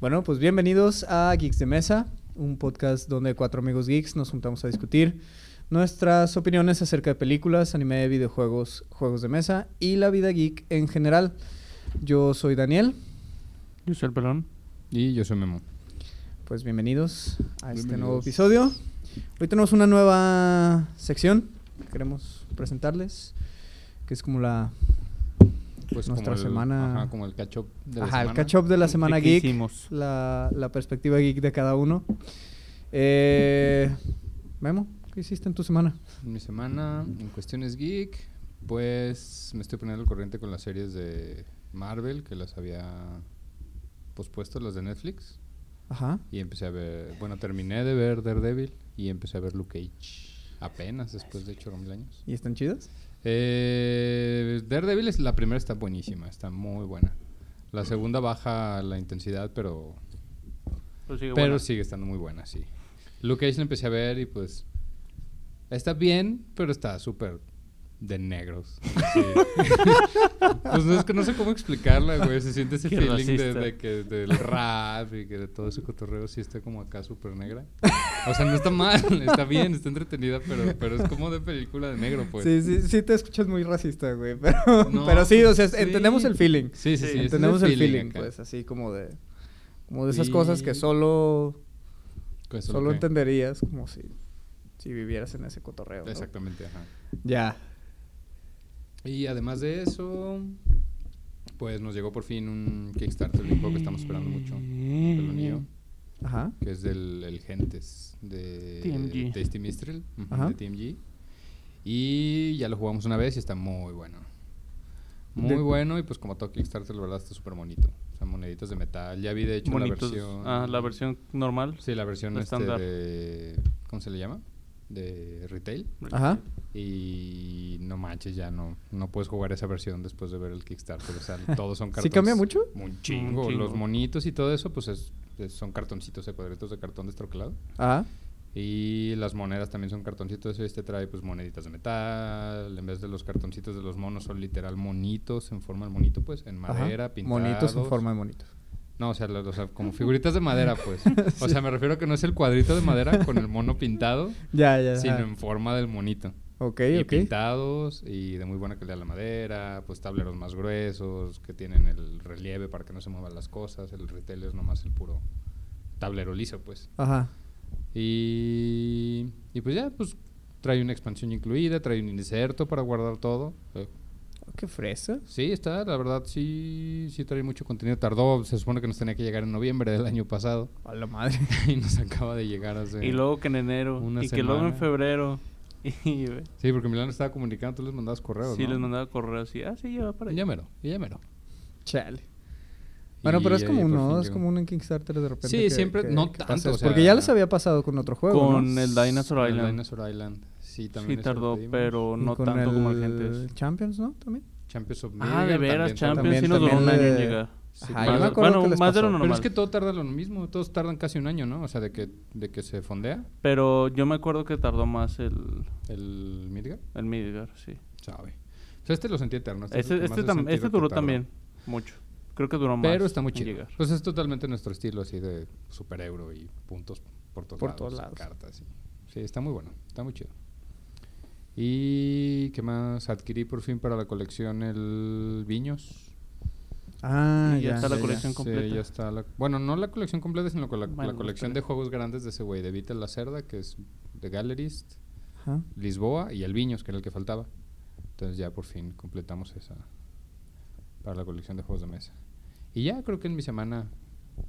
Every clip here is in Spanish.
Bueno, pues bienvenidos a Geeks de Mesa, un podcast donde cuatro amigos geeks nos juntamos a discutir nuestras opiniones acerca de películas, anime, videojuegos, juegos de mesa y la vida geek en general. Yo soy Daniel. Yo soy el pelón. Y yo soy Memo. Pues bienvenidos a este nuevo episodio. Hoy tenemos una nueva sección que queremos presentarles, que es como la Pues Nuestra como el- semana- Ajá, como el catch-up de la Ajá, el semana. catch up de la semana ¿De qué geek, hicimos? la, la perspectiva geek de cada uno. Eh, Memo, ¿qué hiciste en tu semana? En mi semana, en cuestiones geek, pues me estoy poniendo al corriente con las series de Marvel, que las había pospuesto, las de Netflix. Ajá. Y empecé a ver, bueno, terminé de ver Daredevil y empecé a ver Luke Cage. Apenas después de 8 mil años. ¿Y están chidas? Eh, Daredevil, es, la primera está buenísima, está muy buena. La segunda baja la intensidad, pero Pero sigue Pero sigue estando muy buena, sí. Luke Cage la empecé a ver y pues está bien, pero está súper de negros. Sí. pues no es que no sé cómo explicarla, güey. Se siente ese Qué feeling de, de que del rap y que de todo ese cotorreo sí está como acá súper negra. O sea, no está mal, está bien, está entretenida, pero, pero es como de película de negro, pues. Sí, sí, sí te escuchas muy racista, güey. Pero, No, pero sí, o sea, sí. entendemos el feeling. Sí, sí, sí. Entendemos el feeling, acá. pues, así como de... Como de esas cosas que solo... Pues, Solo entenderías como si... Si vivieras en ese cotorreo. ¿no? Exactamente, ajá. Ya. Y además de eso, pues nos llegó por fin un Kickstarter de un juego que estamos esperando mucho. Yo, Ajá. que es del el Gentes de TMG. Tasty Mistral, Ajá. de TMG. Y ya lo jugamos una vez y está muy bueno. Muy De- bueno y pues como todo Kickstarter, la verdad está súper bonito. O sea, moneditas de metal. Ya vi de hecho Bonitos. la versión... Ah, la versión normal. Sí, la versión este estándar. de... ¿Cómo se le llama? De retail. Ajá. Y no manches, ya no, no puedes jugar esa versión después de ver el Kickstarter. O sea, todos son cartones. ¿Sí cambia mucho? Un chingo. Un chingo. Los monitos y todo eso, pues es- es- son cartoncitos de cuadritos de cartón destroquelado. Ajá. Y las monedas también son cartoncitos. Y este trae pues moneditas de metal. En vez de los cartoncitos de los monos, son literal monitos en forma de monito, pues, en Ajá. madera, pintados. Monitos en forma de monitos. No, o sea, lo- o sea, como figuritas de madera, pues. O sea, me refiero a que no es el cuadrito de madera con el mono pintado, Ya, ya. sino ajá. en forma del monito. Ok, y ok. pintados y de muy buena calidad la madera, pues tableros más gruesos que tienen el relieve para que no se muevan las cosas. El retail es nomás el puro tablero liso, pues. Ajá. Y, y pues ya, pues trae una expansión incluida, trae un inserto para guardar todo. Qué fresa. Sí, está, la verdad sí, sí trae mucho contenido. Tardó, se supone que nos tenía que llegar en noviembre del año pasado A la madre. y nos acaba de llegar hace... Y luego que en enero. Una y que luego en febrero. Sí, porque Milán estaba comunicando, tú les mandabas correos, sí, ¿no? les mandaba correo así. Ah, sí, ya va para allá. ya mero, ya mero. Chale. Bueno, pero es uno, fin es un en Kickstarter de repente. Sí, que- siempre- que- no que tanto, o. Porque ya les había pasado con otro juego. Con ¿no? el Dinosaur El Island. Dinosaur Island. Sí, Sí, también lo tardó, pero no con tanto como el el Gentes. Champions, ¿no? También. Champions of Ah, de Midgard veras, también Champions también- sí nos duró un año en de- llegar. Sí, Ajá, más- yo me acuerdo bueno, más de lo normal. Pero es que todo tarda lo mismo, todos tardan casi un año, ¿no? O sea, de que, de que se fondea Pero yo me acuerdo que tardó más el, el Midgard, el Midgar, sí. sabe. O sea, este lo sentí eterno. Este, es Este, este, tam- este duró también mucho. Creo que duró más. Pero está muy chido. llegar. Pues es totalmente nuestro estilo así de super euro y puntos por todos Por lados. todos lados. Cartas. y- Sí, está muy bueno, está muy chido. Y qué más adquirí por fin para la colección el Viños. Ah, Y ya ya. está la ya, colección ya. completa. Sí, ya está la- bueno, no la colección completa, sino la, Bueno, la colección de juegos grandes de ese güey, de Vitel La Cerda, que es de Gallerist. Lisboa y el Viños, que era el que faltaba. Entonces ya por fin completamos esa para la colección de juegos de mesa. Y ya creo que en mi semana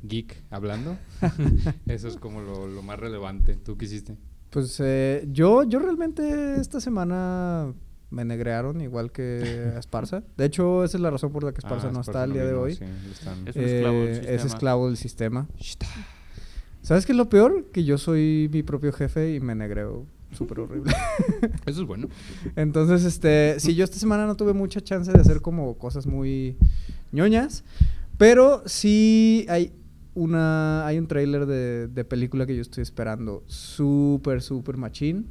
geek hablando, eso es como lo, lo más relevante. ¿Tú qué hiciste? Pues eh, yo, yo realmente esta semana me negrearon igual que a Esparza. De hecho, esa es la razón por la que Esparza Ah, no Esparza está el día de hoy. sí, están- Es un esclavo del Eh, sistema. Es esclavo del sistema. ¿Sabes qué es lo peor? Que yo soy mi propio jefe y me negreo súper horrible. Eso es bueno. Entonces, este, sí, yo esta semana no tuve mucha chance de hacer como cosas muy ñoñas, pero sí hay una, hay un tráiler de, de película que yo estoy esperando, súper, súper machín,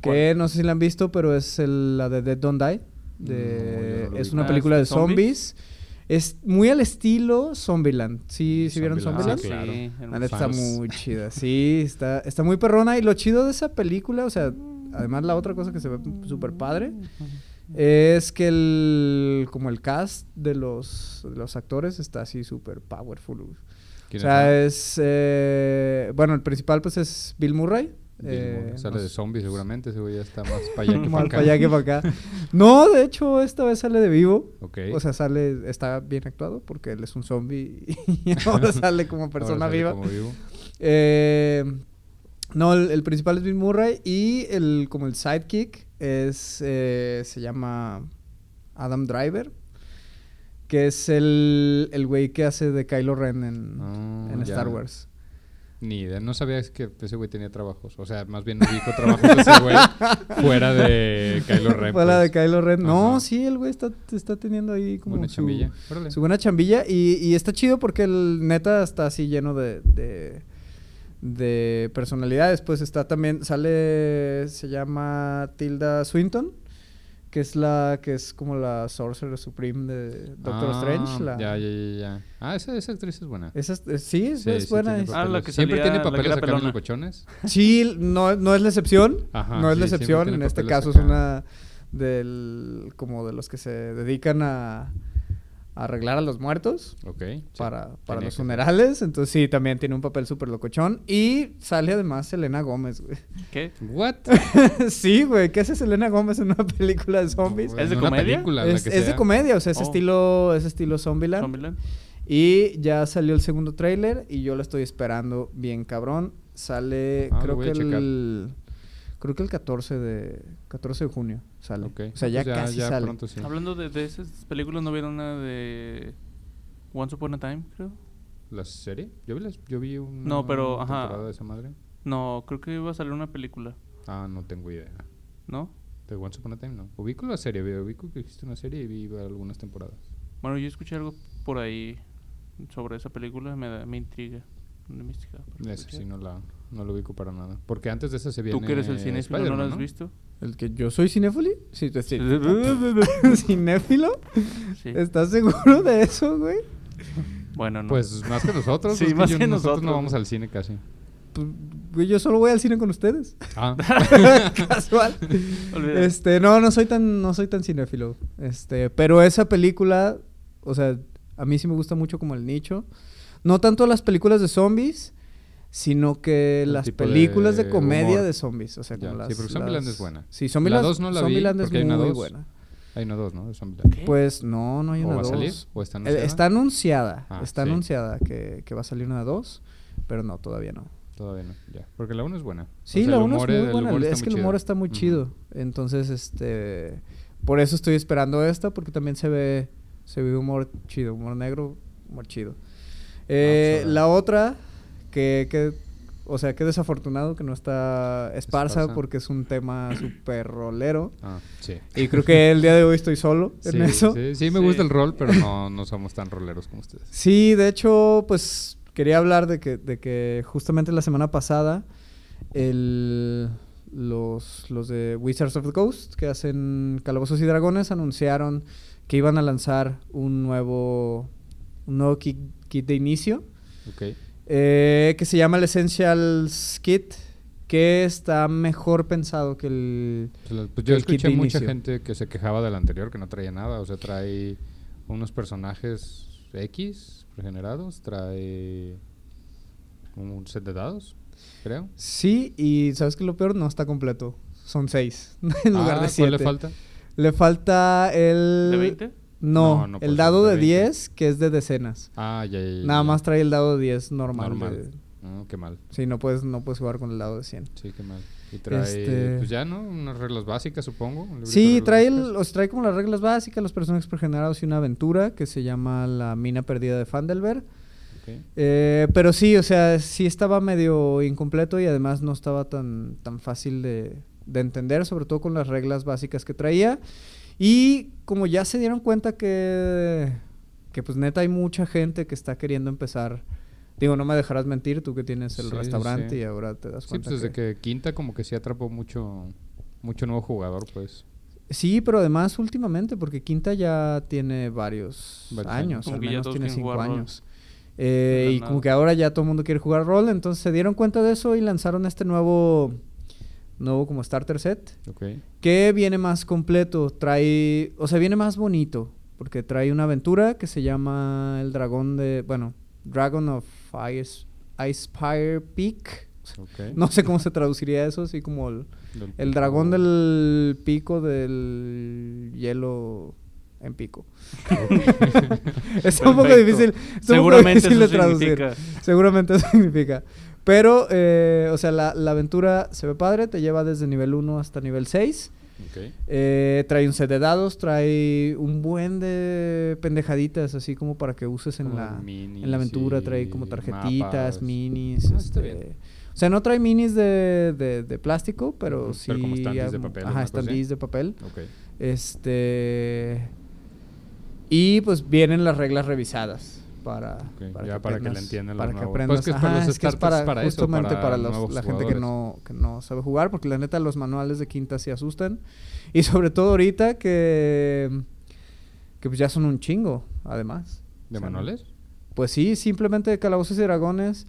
que no sé si la han visto, pero es el- la de Dead Don't Die, de- No, yo no lo es una Ah, película de ¿zombies? zombies. Es muy al estilo Zombieland. ¿Sí, ¿sí vieron Zombieland, Zombieland? sí, claro. La neta está Fans. muy chida. Sí, está, está muy perrona. Y lo chido de esa película, o sea, además la otra cosa que se ve súper padre, es que el como el cast de los, de los actores está así súper powerful. O ¿Quién sea, es? es... eh, bueno, el principal pues es Bill Murray. Eh. Sale no de zombie seguramente, ese güey ya está más para allá que para para allá que para acá. No, de hecho, esta vez sale de vivo. Ok. O sea, sale, está bien actuado porque él es un zombie y ahora sale como persona sale viva. como vivo. Eh, no, el, el principal es Bill Murray y el como el sidekick es eh, se llama Adam Driver, que es el el güey que hace de Kylo Ren en, Ah, en. Star Wars. Ni idea, no sabía que ese güey tenía trabajos. O sea, más bien ubico trabajos de ese güey fuera de Kylo Ren. Fuera de pues. Kylo Ren. No, Ajá. sí, el güey está, está teniendo ahí como Buena su, chambilla. Órale. su buena chambilla y, y está chido porque el neta está así lleno de, de, de personalidades. Pues está también, sale, se llama Tilda Swinton, que es la, que es como la Sorcerer Supreme de Doctor Ah, Strange. La, Ya, ya, ya, ya. Ah, esa, esa actriz es buena. Esa es- es- sí, es, Sí, es sí buena. tiene Ah, la papeles. que Siempre tiene papeles acá pelona. los cochones. Sí, no, no es la excepción. Ajá, no es la sí, excepción. En este caso es una del como de los que se dedican a arreglar a los muertos Ok. sí, para, para los funerales. Entonces sí, también tiene un papel súper locochón. Y sale además Selena Gómez, güey. ¿Qué? ¿What? sí, güey. ¿Qué hace Selena Gómez en una película de zombies? ¿Es de una comedia? película, la es, que es de comedia, o sea, es Oh. estilo, es estilo Zombieland. Zombieland. Y ya salió el segundo tráiler y yo lo estoy esperando bien cabrón. Sale, Ah, creo que el creo que el 14 de 14 de junio sale. Ok. O sea, No, ya pues casi sale. pronto sí. Hablando de, de esas películas, ¿no vieron una de Once Upon a Time, creo? ¿La serie? Yo vi, las- yo vi una No, pero, ajá. temporada de esa madre. No, creo que iba a salir una película, Ah, no tengo idea. ¿no? De Once Upon a Time, no. Ubico la serie, vi- ubico que existe una serie y vi algunas temporadas. Bueno, yo escuché algo por ahí sobre esa película, me, da- me intriga. Me investiga. Esa sí no la, no la ubico para nada. Porque antes de esa se viene ¿Tú que eres el cinéfilo no lo Spider-Man, has visto? ¿El que yo soy cinéfilo? Sí, tú- sí. ¿Cinéfilo? Sí. ¿Estás seguro de eso, güey? Bueno, no. Pues más que nosotros. Sí, más que nosotros. nosotros. no vamos al cine casi. Pues, güey, yo solo voy al cine con ustedes. Ah, Casual. Olvídalo. Este, no, no soy tan, no soy tan cinéfilo. Este, pero esa película, o sea, a mí sí me gusta mucho como el nicho. No tanto las películas de zombies, sino que las de películas de, comedia humor. de zombies. O sea, como sí, las. porque Zombieland las- es buena. Sí, Zombieland, La dos no la vi, es porque hay una muy dos. buena. hay una dos, ¿no? De Zombieland. ¿Qué? Pues no, no hay ¿O una va a salir? ¿O está Eh, anunciada? Está anunciada. Ah, está sí. anunciada que, que va a salir una dos, pero no, todavía no. Todavía no, ya. Porque la 1 es buena. O Sí, sea, la el 1 humor es muy buena. Es muy que el humor está muy chido. Entonces, este. Por eso estoy esperando esta, porque también se ve. Se ve humor chido. Humor negro, humor chido. Eh, pues, ver. la otra, que, que. O sea, que desafortunado que no está Esparza, Esparza. porque es un tema súper rolero. Ah, sí. Y creo que el día de hoy estoy solo en eso. Sí, sí, me Sí. gusta el rol, pero no, no somos tan roleros como ustedes. Sí, de hecho, pues quería hablar de que, de que justamente la semana pasada el, los, los de Wizards of the Coast, que hacen Calabozos y Dragones, anunciaron que iban a lanzar un nuevo, un nuevo kit, kit de inicio, Ok. Eh, que se llama el Essentials Kit, que está mejor pensado que el... Pues, que yo el kit escuché mucha inicio. gente que se quejaba del anterior, que no traía nada. O sea, trae unos personajes X regenerados, trae un set de dados, creo. Sí, y ¿sabes qué es lo peor? No está completo. Son seis en lugar Ah, de siete. ¿Cuál le falta? Le falta el... ¿De 20? No, No, el dado de de 20. 10, que es de decenas. Ah, ya, ya, ya, Nada ya. más trae el dado de 10 normal. Normal. Ah, qué mal. Sí, no puedes, no puedes jugar con el dado de 100. Sí, qué mal. Y trae, Este- pues ya, ¿no? Unas reglas básicas, supongo. Sí, trae, el, básicas. o sea, trae como las reglas básicas, los personajes pregenerados y una aventura que se llama La mina perdida de Fandelver. Ok. Eh, pero sí, o sea, sí estaba medio incompleto y además no estaba tan, tan fácil de, de entender, sobre todo con las reglas básicas que traía. Y como ya se dieron cuenta que, que pues neta hay mucha gente que está queriendo empezar. Digo, no me dejarás mentir, tú que tienes el Sí, sí, restaurante sí. y ahora te das Sí, cuenta. pues desde que- que Quinta como que sí atrapó mucho, mucho nuevo jugador, pues. Sí, pero además últimamente, porque Quinta ya tiene varios, Varios años. Como al que ya menos tiene cinco años. Eh, y como que ahora ya todo el mundo quiere jugar rol, entonces se dieron cuenta de eso y lanzaron este nuevo, nuevo como starter set, Ok. que viene más completo, trae, o sea, viene más bonito, porque trae una aventura que se llama el dragón de, bueno, Dragon of Ice, Icefire Peak. No sé cómo se traduciría eso, así como el, Del el dragón del pico del hielo en pico. está un poco difícil, un poco Seguramente difícil eso de traducir. significa. Seguramente eso significa. Pero, eh, o sea, la, la aventura se ve padre, te lleva desde nivel 1 hasta nivel 6. Ok. Eh, trae un set de dados, trae un buen de pendejaditas, así como para que uses en Como la, minis en la aventura. Trae como tarjetitas, mapas. minis. Ah, este, bien. O sea, no trae minis de, de- de plástico, pero sí. pero como standees de papel, Ajá, standees de papel. Este. Y pues vienen las reglas revisadas para, para que para que le aprendas- entiendan los para que aprendas. Pues que es para Ajá, los es que es para, para justamente para para, los- nuevos la gente que no, que no sabe jugar, porque la neta los manuales de quinta sí asustan. Y sobre todo ahorita que, que pues ya son un chingo, además. ¿De O sea, manuales? Pues sí, simplemente de Calabozos y Dragones.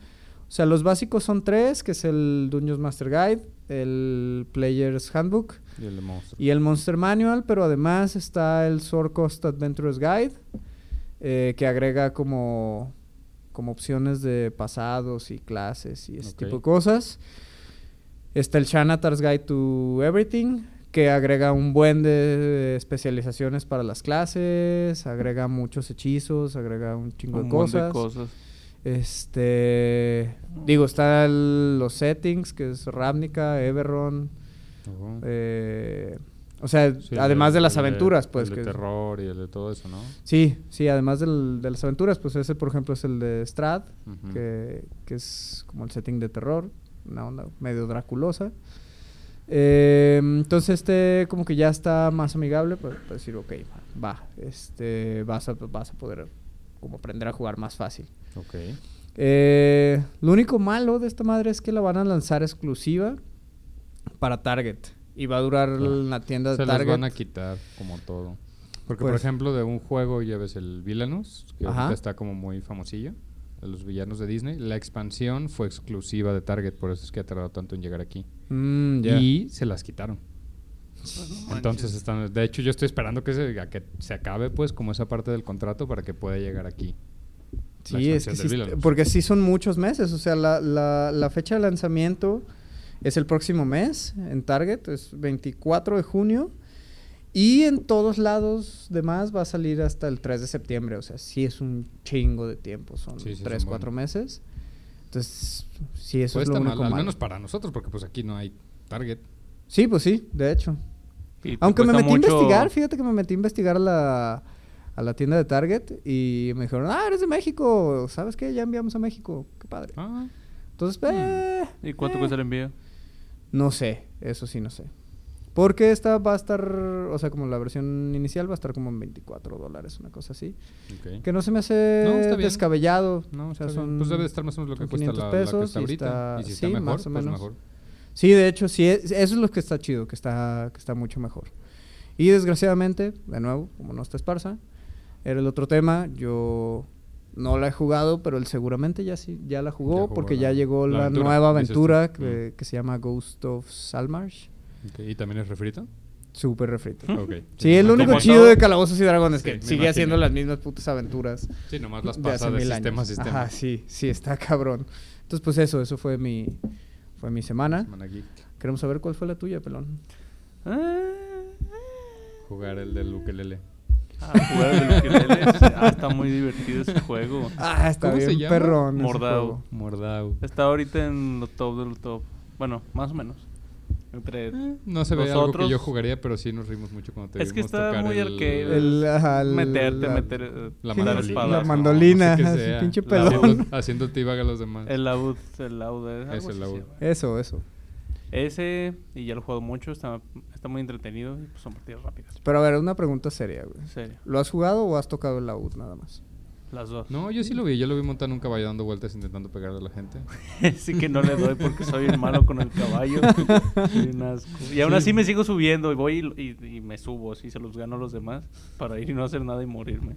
O sea, los básicos son tres, que es el Dungeons Master Guide, el Player's Handbook Y el de monstruo. y el Monster Manual, pero además está el Sword Coast Adventurers Guide, eh, que agrega como, como opciones de pasados y clases y ese tipo de cosas. Está el Shanatar's Guide to Everything, que agrega un buen de especializaciones para las clases, agrega muchos hechizos, agrega un chingo Un de montón cosas. de cosas. Este, digo, está el- los settings, que es Ravnica, Everron, Ujú. eh, o sea, Sí, el además de las el aventuras, pues. El de que- terror y el de todo eso, ¿no? Sí, sí, además del- de las aventuras, pues ese, por ejemplo, es el de Strad, que, que es como el setting de terror, una onda medio draculosa. Eh, entonces, este como que ya está más amigable, pues, para decir, ok, va, este, vas a, vas a poder como aprender a jugar más fácil. Ok. Eh, lo único malo de esta madre es que la van a lanzar exclusiva para Target. Y va a durar Claro. la tienda de Se Target. les van a quitar como todo. Porque, por Pues- ejemplo, de un juego ya ves el Villainous, que Ajá. ahorita está como muy famosillo, de los villanos de Disney. La expansión fue exclusiva de Target, por eso es que ha tardado tanto en llegar aquí. Mm. Y se las quitaron. Pues no Entonces están, de hecho yo estoy esperando que se, a que se acabe pues como esa parte del contrato para que pueda llegar aquí. la Sí, es que sí, porque sí son muchos meses. O sea, la, la, la fecha de lanzamiento es el próximo mes en Target, es 24 de junio. Y en todos lados demás va a salir hasta el 3 de septiembre. O sea, sí es un chingo de tiempo. Son Sí, sí, 3, son 4 buenos. meses. Entonces, sí, eso Pues es lo único mal, al menos para nosotros, porque pues aquí no hay Target. Sí, pues sí, de hecho. Y Aunque me cuesta metí a investigar, fíjate que me metí a investigar a la, a la tienda de Target y me dijeron, ah, eres de México, ¿sabes qué? Ya enviamos a México, qué padre. Ah, Entonces, eh, ¿Y cuánto eh, cuesta el envío? No sé, eso sí no sé. Porque esta va a estar, o sea, como la versión inicial va a estar como en 24 dólares, una cosa así. ok. Que no se me hace No, está bien. descabellado. No, o sea, son... Pues debe de estar más o menos lo que cuesta 500 la, la que pesos está y ahorita. está- y si está sí, mejor, más o pues menos. mejor. Sí, de hecho, sí, es- eso es lo que está chido, que está, que está mucho mejor. Y desgraciadamente, de nuevo, como no está esparza, era el otro tema. Yo no la he jugado, pero él seguramente ya sí, ya la jugó, Ya jugó porque la- ya llegó la la, aventura, nueva aventura Mm. que, se llama Ghost of Salmarsh. ¿Y también es refrito? Súper refrito. Sí, es lo único chido todo. de Calabozos y Dragones, Sí, que sigue imagino. haciendo las mismas putas aventuras Sí, nomás las pasa de, sistema a sistema. Ajá, sí, sí, está cabrón. Entonces, pues eso, eso fue mi, fue mi semana. Queremos saber cuál fue la tuya, pelón. Jugar el del ukelele. Ah, jugar el ukelele. Ah, está muy divertido ese juego. Ah, está ¿Cómo se bien llama? perrón. ese Mordao. juego. Mordau. Está ahorita en lo top de lo top. Bueno, más o menos. Entre... Eh, No se ve algo que Nosotros- yo jugaría, pero sí nos rimos mucho cuando te Es que vimos está tocar muy el- arcade. El, ajá, el- meterte, la- meter... eh, La dar mandolina. espadas. la mandolina, no sé qué ajá, ese sea. pinche La- pelón. Haciendo, haciendo tibaga a los demás. El laúd, el laúd. Es el laúd. Eso, eso. Ese, y ya lo he jugado mucho, está, está muy entretenido y pues son partidas rápidas. Pero a ver, una pregunta seria, güey. En serio. ¿Lo has jugado o has tocado el laúd nada más? Las dos. No, yo sí lo vi. Yo lo vi montar en un caballo dando vueltas intentando pegarle a la gente. sí que no le doy porque soy un malo con el caballo. Soy un asco. Y aún así me sigo subiendo y voy y, y- y me subo, así se los gano a los demás para ir y no hacer nada y morirme.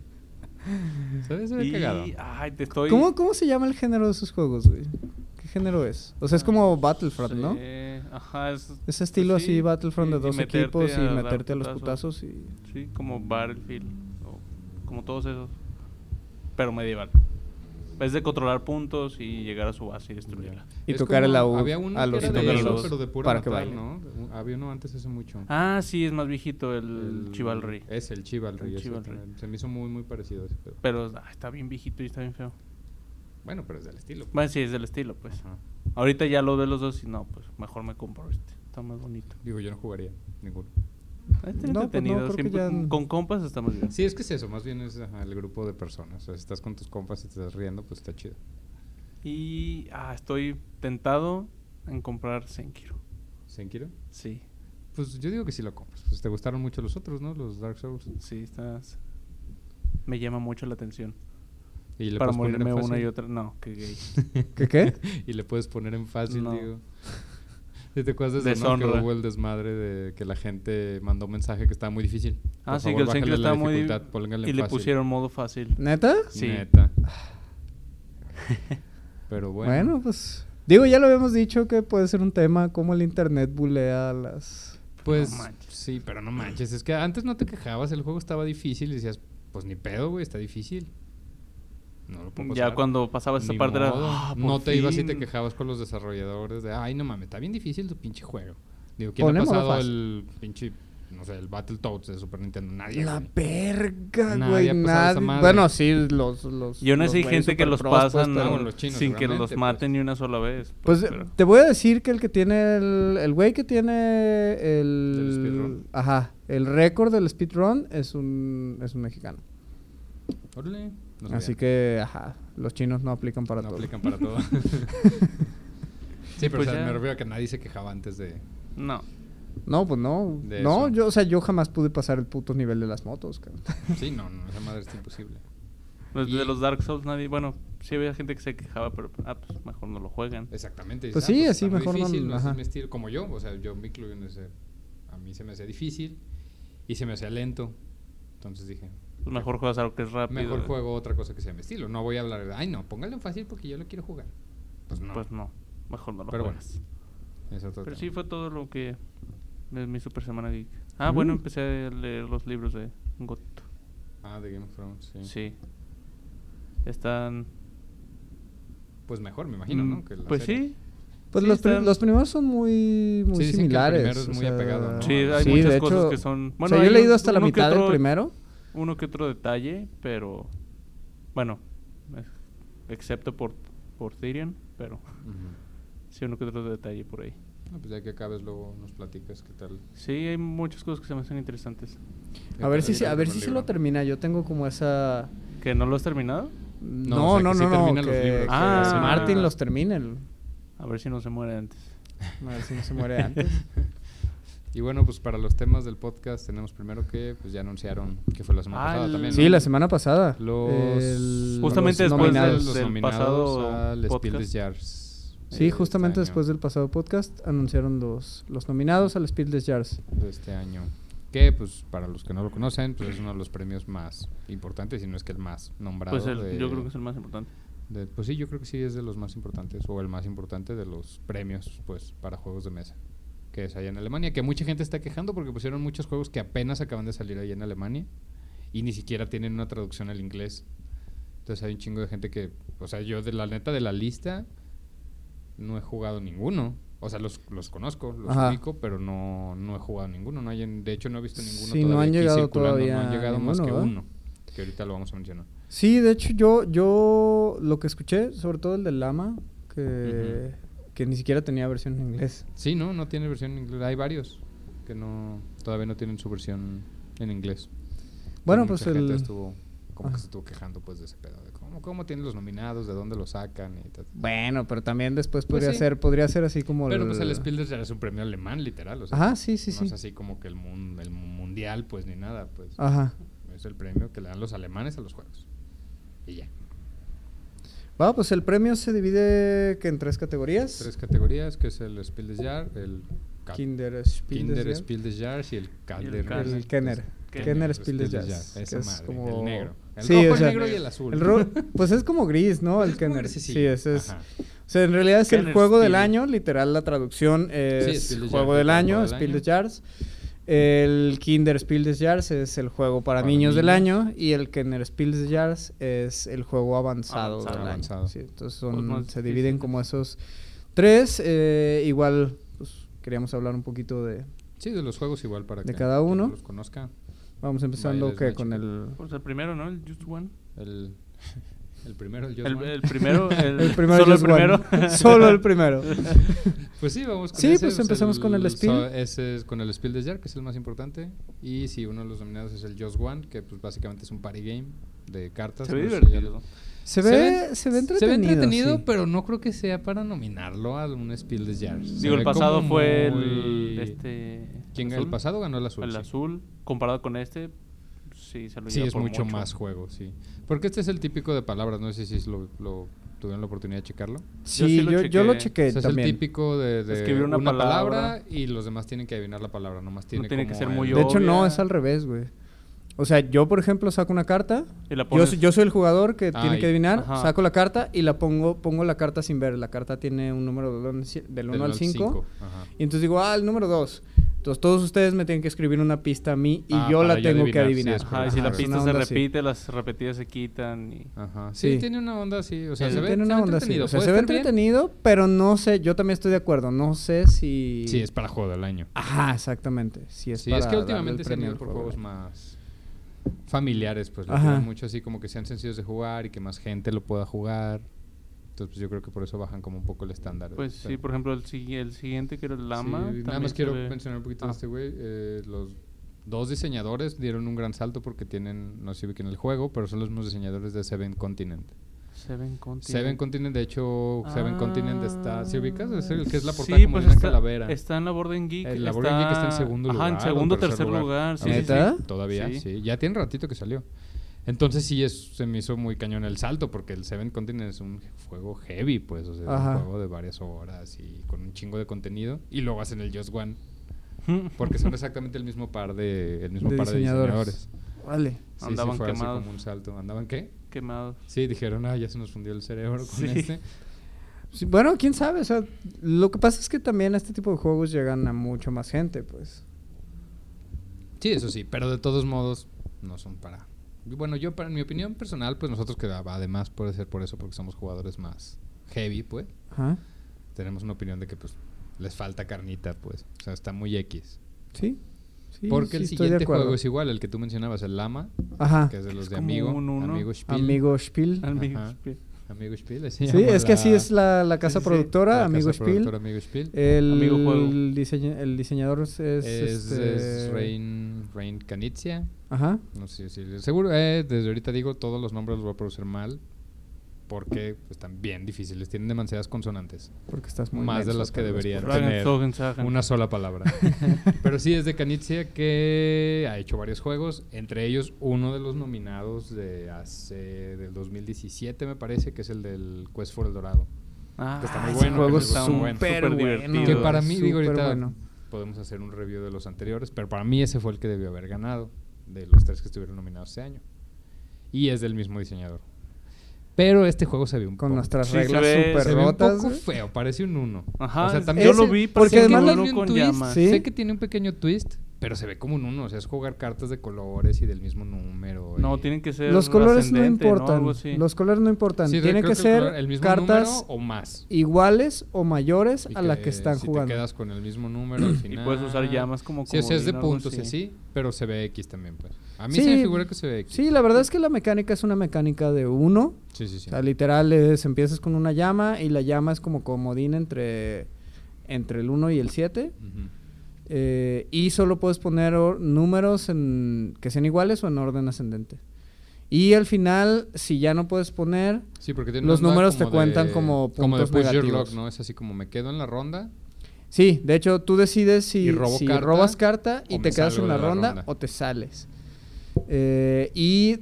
¿Sabes? Se ve Y, cagado. ay, te estoy... ¿Cómo, ¿Cómo se llama el género de esos juegos, güey? ¿Qué género es? O sea, es como Battlefront, ¿no? Sí, Ajá, es... Ese estilo pues sí, así, Battlefront y- de y dos meterte equipos y meterte a los putazos. putazos y... Sí, como Battlefield, o como todos esos. Pero medieval. Es de controlar puntos y llegar a su base y destruirla. Y Es tocar el AU Había uno a que los era de eso, pero de pura para que matar, bailen. ¿no? Había uno antes hace mucho. Ah, sí, es más viejito el, Chivalry. Es el Chivalry. El Chivalry. Se me hizo muy, muy parecido ese pedo. Pero ah, está bien viejito y está bien feo. Bueno, pero es del estilo. pues. Bueno, sí, es del estilo, pues. Ajá. Ahorita ya lo de los dos y no, pues mejor me compro este. Está más bonito. Digo, yo no jugaría ninguno. Está No, pues no, entretenido. creo que siempre- ya- Con compas está muy bien. Sí, es que es eso. Más bien es ajá, el grupo de personas. O sea, si estás con tus compas y te estás riendo, pues está chido. Y ah, estoy tentado en comprar Senkiro. ¿Senkiro? Sí, Pues yo digo que sí lo compras. Pues te gustaron mucho los otros, ¿no? Los Dark Souls. sí, está... Me llama mucho la atención. Y le Para puedes poner en morirme una fácil. y otra. No, qué gay. ¿Qué qué? y le puedes poner en fácil, No. digo. ¿Sí ¿Te acuerdas de eso, no? que Deshonra. hubo el desmadre de que la gente mandó un mensaje que estaba muy difícil? Ah, Por sí, favor, que el estaba muy... dificultad, pónganle Y le fácil. pusieron modo fácil. ¿Neta? Sí. Neta. Pero bueno. Bueno. pues... Digo, ya lo habíamos dicho que puede ser un tema como el internet bulea a las... Pues No manches. sí, pero no manches. Es que antes no te quejabas, el juego estaba difícil y decías, pues ni pedo, güey, está difícil. No lo puedo pasar. Ya cuando pasaba esa Ni parte era... "Ah, no te ibas y te fin". quejabas con los desarrolladores de, ay, no mames, está bien difícil tu pinche juego. Digo, ¿quién Ponle ha pasado el pinche, no sé, el Battletoads de Super Nintendo? Nadie. La güey. verga, Nadie güey. nadie-. Bueno, sí, los... los Y aún los así hay güeyes gente que los pros, pues, pasan los chinos, sin que los seguramente, maten pues. ni una sola vez. Pues pero- te voy a decir que el que tiene el... El güey que tiene ¿Del el... speedrun? Ajá. El récord del speedrun es un... Es un mexicano. Órale. No Así que, ajá. Los chinos no aplican para no todo. aplican para todo. sí, pero Pues o sea, me refiero a que nadie se quejaba antes de... No. No, pues no. De no, eso. yo, o sea, yo jamás pude pasar el puto nivel de las motos, cabrón. Sí, no, no, esa madre está imposible. Los Y- de los Dark Souls nadie... Bueno, sí había gente que se quejaba, pero ah, pues mejor no lo juegan. Exactamente. Pues dices, sí, ah, así está muy mejor no- difícil, no, ese es ajá. mi estilo. Como yo, o sea, yo me incluyo en ese... A mí se me hacía difícil y se me hacía lento. Entonces dije, Pues mejor juegas algo que es rápido. mejor juego otra cosa que sea mi estilo. No voy a hablar de, ay no, póngale en fácil porque yo lo quiero jugar. Pues no. Pues no. Mejor no lo Pero bueno, juegas. es otro Pero tema. sí fue todo lo que... Es mi super semana geek. Ah, bueno, Mm. empecé a leer los libros de Goto. Ah, de Game of Thrones, sí. Sí. Están... Pues mejor, me imagino, Mm, ¿no? Que la pues serie. sí. Pues Sí, los, pri- los primeros son muy, muy Sí, dicen que el similares. primero es o muy sea, apegado, ¿no? Sí, hay sí, muchas cosas hecho, que son... o sea, yo he leído hasta la mitad del primero. Uno que otro detalle, pero... Bueno, excepto por, por Tyrion, pero Ujú. sí uno que otro detalle por ahí. No, pues ya que acabes luego nos platicas qué tal. Sí, hay muchas cosas que se me hacen interesantes. A ver si, a ver si se lo termina. Yo tengo como esa... ¿Que no lo has terminado? No, o sea, no, que sí no, no. termina los que, libros. que Ah. Martin los termine. el- A ver si no se muere antes. A ver si no se muere antes. Y bueno, pues para los temas del podcast tenemos primero que pues ya anunciaron que fue la semana Ah, pasada el- también. Sí, ¿no? la semana pasada. Los El- Justamente los después nominados. del- los del nominados pasado al Spiel podcast. des Jahres. Sí, eh, justamente este después del pasado podcast anunciaron los, los nominados al Spiel des Jahres. de este año. Que pues para los que no lo conocen, pues es uno de los premios más importantes, si no es que el más nombrado. Pues el- de- yo creo que es el más importante. de- pues sí, yo creo que sí es de los más importantes o el más importante de los premios pues para juegos de mesa que es allá en Alemania, que mucha gente está quejando porque pusieron muchos juegos que apenas acaban de salir allá en Alemania y ni siquiera tienen una traducción al inglés. Entonces hay un chingo de gente que, o sea, yo de la neta de la lista no he jugado ninguno. O sea, los, los conozco, los Ajá. ubico, pero no, no he jugado ninguno. No hay de hecho, no he visto ninguno Sí, no todavía han aquí llegado circulando, No todavía han llegado más ninguno, que ¿verdad? uno, que ahorita lo vamos a mencionar. Sí, de hecho yo, yo lo que escuché, sobre todo el del Lama, que, que ni siquiera tenía versión en inglés. Sí, no, no tiene versión en inglés. Hay varios que no todavía no tienen su versión en inglés. Bueno, pues el- estuvo como que se estuvo quejando pues de ese pedo de cómo, cómo tienen los nominados, de dónde los sacan y tal. Bueno, pero también después Pues podría sí. ser, podría ser así como Pero pues el Spiel des Jahres es un premio alemán literal, o sea, Ajá, sí, sí, no sí. es así como que el, mun- el mundial pues ni nada, pues Ajá. es el premio que le dan los alemanes a los juegos. Y ya. Va, pues el premio se divide que en tres categorías. Tres categorías, que es el Spiel des Jahres, el Kinder Spiel Kinder des Spiel des Jahres y el Calder. Calder. El Kenner. Kenner Kenner Spiel des Spiel des Jahres. Esa es madre, como... el negro. El Sí, rojo, o el sea, negro y el azul. El ro- pues es como gris, ¿no? El Kenner. grisecillo. Sí, ese es. Ajá. O sea, en realidad es el Kenner juego del Spiel. año, literal la traducción es Spiel des juego del el año, juego del Spiel año. des Jahres. El Kinder Spiel des Jahres es el juego para, Para niños, del niños. año y el Kenner Spiel des Jahres es el juego avanzado, Avanzado. del Avanzado. año. Sí, entonces son- Pues se dividen como esos tres. eh, igual, pues queríamos hablar un poquito de... Sí, de los juegos igual para De que cada uno. los conozca. Vamos empezando más con el... Pues el primero, ¿no? El Just One. El, el primero, el Just El, One. el primero, el, El primero solo el One. primero. Solo el primero. Pues sí, vamos con Sí, ese. pues empezamos con el Spiel. so- ese es con el Spiel des Jahres, que es el más importante. Y sí, uno de los nominados es el Just One, que pues básicamente es un party game de cartas. Se ve divertido. Se ve, se ve entretenido. Se ve entretenido, sí. pero no creo que sea para nominarlo a un Spiel des Jahres. Se Digo, el pasado fue el... Este, ¿Quién azul. El pasado ganó el azul. El sí. azul, comparado con este, sí, se lo Sí, es por mucho, más juego, sí. Porque este es el típico de palabras, no sé si lo, lo- tuvieron la oportunidad de checarlo. Sí, Yo sí yo, lo yo lo chequé. O sea, es también. el típico de, de Escribir una palabra. y los demás tienen que adivinar la palabra, nomás tiene tiene que ser el- muy De hecho, no, obvia. es al revés, güey. O sea, yo, por ejemplo, saco una carta. Y la Yo, pones- soy- yo soy el jugador que tiene Ay, que adivinar. ajá. Saco la carta y la pongo pongo la carta sin ver. La carta tiene un número del 1 del del 1 al 5. cinco, ajá. Y entonces digo, ah, el número 2. Entonces todos ustedes me tienen que escribir una pista a mí y Ah, yo la yo tengo que adivinar, sí, Ajá, y si Ajá, la pista se así. repite, las repetidas se quitan y... Ajá. Sí, Sí. tiene una onda así, o sea, Sí, se ve, tiene se una ve onda así. entretenido. O sea, puede se ve bien. entretenido, pero no sé, yo también estoy de acuerdo. No sé si. Sí, es para juego del año. Ajá, exactamente. Si es sí, para es que últimamente se han ido por juego. juegos más familiares, pues lo mucho así como que sean sencillos de jugar y que más gente lo pueda jugar. Entonces, pues, yo creo que por eso bajan como un poco el estándar. Pues sí, por ejemplo, el, el siguiente que era el Lama. Sí, nada más quiero ve- mencionar un poquito Ah. de este güey. eh, los dos diseñadores dieron un gran salto porque tienen, no sé si en el juego, pero son los mismos diseñadores de Seven Continent. Seven Continent. Seven Continent, de hecho, Seven Continent está. ¿Sí ubicas? Es el que es la Sí, portada como pues de una está, calavera. Está en la Borden Geek. El- la Borden Geek está en segundo Ajá, lugar. en o segundo o tercer lugar. sí, sí, sí. ¿Neta? Todavía, sí. Sí. Ya tiene ratito que salió. Entonces sí es, se me hizo muy cañón el salto porque el Seven Continent es un juego heavy, pues, o sea, es un juego de varias horas y con un chingo de contenido y luego hacen el Just One porque son exactamente el mismo par de el mismo De par de diseñadores. diseñadores. Vale. Sí, sí, Andaban fue así quemados. como un salto. ¿Andaban qué? Quemado. Sí, dijeron, ah, ya se nos fundió el cerebro con Sí. este. Sí, bueno, quién sabe. O sea, lo que pasa es que también este tipo de juegos llegan a mucho más gente, pues. Sí, eso sí, pero de todos modos no son para... Bueno, yo, para en mi opinión personal, pues nosotros que además puede ser por eso, porque somos jugadores más heavy, pues, Ajá. tenemos una opinión de que pues les falta carnita, pues. O sea, está muy X. Sí. Sí, porque el sí, estoy de siguiente juego es igual, el que tú mencionabas, el Lama, Ajá. que es de los Es de Amigo, un uno. Amigo Spiel. Amigo Spiel. Amigo. Spiel. Amigo Spiel, Sí, es que así es la, la casa Sí, sí, sí. productora, la Amigo casa Spiel. productora Amigo Spiel. El, Amigo Juego. diseña- el diseñador es, es, es, este, es Rain, Rain Canizia. Ajá. No sé si seguro, eh, desde ahorita digo todos los nombres los voy a producir mal porque pues, están bien difíciles, tienen demasiadas consonantes, Porque estás muy Más de las que deberían tener. Una sola palabra. Pero sí es de Canizia que ha hecho varios juegos, entre ellos uno de los nominados de hace del 2017 me parece, que es el del Quest for el Dorado. Ah, que está muy bueno, juego que es está muy bueno. súper súper bueno. divertido. Que para mí, digo, ahorita bueno. podemos hacer un review de los anteriores, pero para mí ese fue el que debió haber ganado de los tres que estuvieron nominados este año. Y es del mismo diseñador. Pero este juego se ve un Con poco, nuestras Sí, se reglas ve- súper se ve un rotas. poco feo, parece un uno. Ajá, O sea, yo también lo ese- vi porque porque además un con twist, llamas. Sí. Sé que tiene un pequeño twist, pero se ve como un uno. O sea, es jugar cartas de colores y del mismo número. No, y- tienen que ser Los colores no importan. Algo así. Los colores no importan. Sí, Tienen que el ser color- el mismo cartas número o más. iguales o mayores Y a la que están si jugando. te quedas con el mismo número al Y puedes usar llamas como Sí, o sea, es de puntos y así. así, pero se ve X también, pues. A mí Sí, se me figura que se ve X. Sí, la verdad es que la mecánica es una mecánica de uno. Sí, sí, sí. O sea, literal es, empiezas con una llama y la llama es como comodín entre, entre el 1 y el 7. Ujú. Eh, y solo puedes poner números en, que sean iguales o en orden ascendente. Y al final, si ya no puedes poner, Sí, porque tiene Los números te cuentan de- como Como de puntos push your luck, ¿no? Es así como me quedo en la ronda. sí, de hecho tú decides si, ¿Y robo si carta robas carta y te quedas en la ronda, ronda? o te sales. Eh, y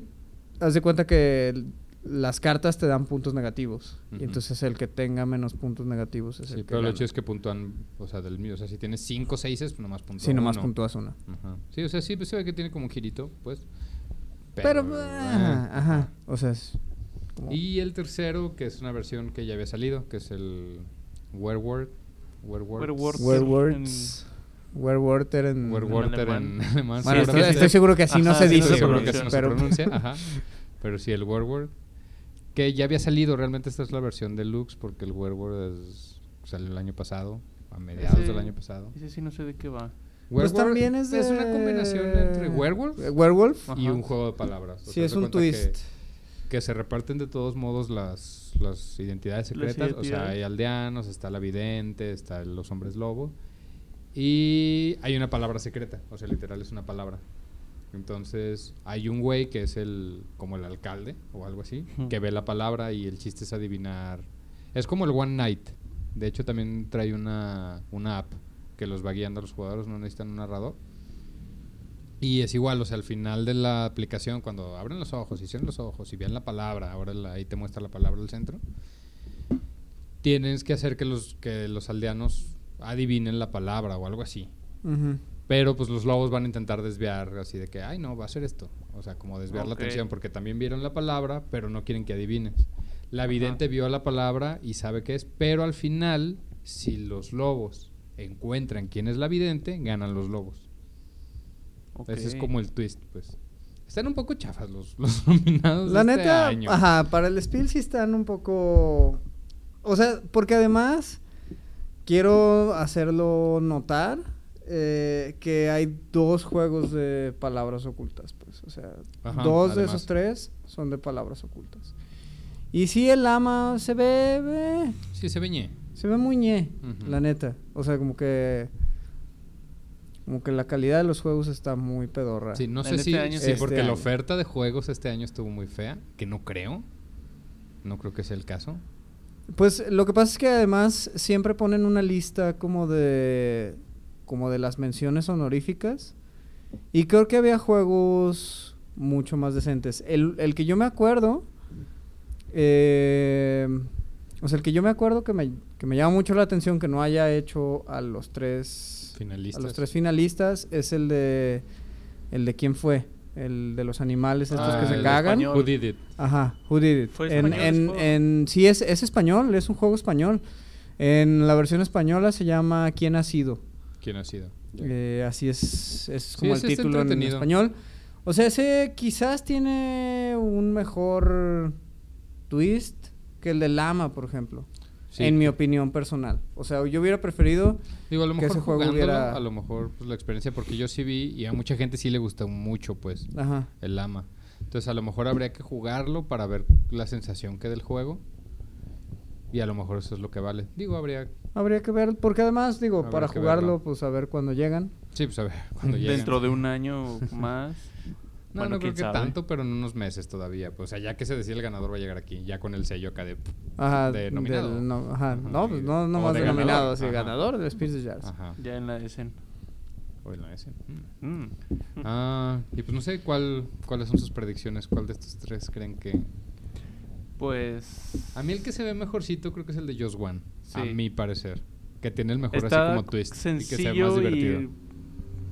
haz de cuenta que las cartas te dan puntos negativos. Ujú. Y entonces el que tenga menos puntos negativos es Sí, el que pero lo hecho es que puntúan, o sea, del mío. O sea, si tienes 5 seises, pues nomás puntúa Sí, nomás uno. puntúas una. Ajá. Sí, o sea, sí pues, se ve que tiene como un girito, pues. Pero, eh, ajá, ajá. O sea, es como- Y el tercero, que es una versión que ya había salido, que es el Werewolf. Werewolf. Werewolf. Werewolves. Werewolter en... Werewolter en alemán. alemán. Bueno, estoy, seguramente- estoy seguro que así no Ajá, se sí, no dice. se pero- que así no pero- se pronuncia, ajá. Pero sí, el Werewolf. Que ya había salido, realmente esta es la versión deluxe, porque el Werewolf es- salió el año pasado, a mediados Ese- del año pasado. Ese sí no sé de qué va. Pues Werewolf también es de... una combinación entre Werewolf Eh, Werewolf. y Ajá. un juego de palabras. O Sí, sea, es un que- twist. que se reparten de todos modos las, las identidades Las secretas. O sea, hay aldeanos, está la vidente, está los hombres lobo. Y hay una palabra secreta, o sea, literal es una palabra. Entonces, hay un güey que es el como el alcalde o algo así, que ve la palabra y el chiste es adivinar. Es como el One Night. De hecho, también trae una, una app que los va guiando a los jugadores, no necesitan un narrador. Y es igual, o sea, al final de la aplicación, cuando abren los ojos y cierran los ojos y ven la palabra, ahora la- ahí te muestra la palabra al centro, tienes que hacer que los, que los aldeanos adivinen la palabra o algo así. Pero pues los lobos van a intentar desviar así de que, ay no, va a ser esto. O sea, como desviar la atención porque también vieron la palabra, pero no quieren que adivines. La Ajá. vidente vio la palabra y sabe qué es, pero al final, si los lobos encuentran quién es la vidente, ganan los lobos. Ese es como el twist, pues. Están un poco chafas los, los nominados La de este neta, año. ajá, para el Spiel sí están un poco... O sea, porque además quiero hacerlo notar eh, que hay dos juegos de palabras ocultas, pues. O sea, Ajá, dos de esos tres son de palabras ocultas. Y sí, el ama se ve... ve- Sí, se veñe. se ve muy ñe, la neta. O sea, como que... Como que la calidad de los juegos está muy pedorra. Sí, no sé este si, año sí, sí. porque la oferta de juegos este año estuvo muy fea, que no creo. No creo que sea el caso. Pues lo que pasa es que además siempre ponen una lista como de como de las menciones honoríficas y creo que había juegos mucho más decentes. El, el que yo me acuerdo, eh, o sea, el que yo me acuerdo que me, que me llama mucho la atención que no haya hecho a los tres Finalistas. a los tres finalistas es el de el de quién fue, el de los animales estos Ah, que se cagan. español. Who did it? Ajá, Who Did It. ¿Fue en, en- sí, es, es español, es un juego español. En la versión española se llama ¿Quién ha sido? ¿Quién ha sido? Eh, así es, es Sí, como el título en español. O sea, ese quizás tiene un mejor twist que el de Lama, por ejemplo. Sí. En mi opinión personal. O sea, yo hubiera preferido... Digo, a lo que ese juego hubiera- a lo mejor pues, la experiencia, porque yo sí vi y a mucha gente sí le gustó mucho, pues, Ajá. el Lama. Entonces, a lo mejor habría que jugarlo para ver la sensación que del juego. Y a lo mejor eso es lo que vale. Digo, habría. Habría que ver, porque además, digo, para jugarlo, verlo. pues a ver cuándo llegan. Sí, pues a ver, cuando llegue. Dentro de un año más. No, bueno, no creo que sabe. tanto, pero en unos meses todavía. Pues, o sea, ya que se decía el ganador va a llegar aquí, ya con el sello acá de. Ajá, De nominado. del- no, ajá, Ajá, no, pues no, no más de nominado, sí, ganador del Spears de Jazz. Ajá. Ya en la escena. O en la S. Mm. Mm. Ah, y pues no sé cuál, cuáles son sus predicciones. ¿Cuál de estos tres creen que.? Pues. A mí el que se ve mejorcito creo que es el de Just One. A mi parecer. Que tiene el mejor Está así como twist. y que sea más divertido. y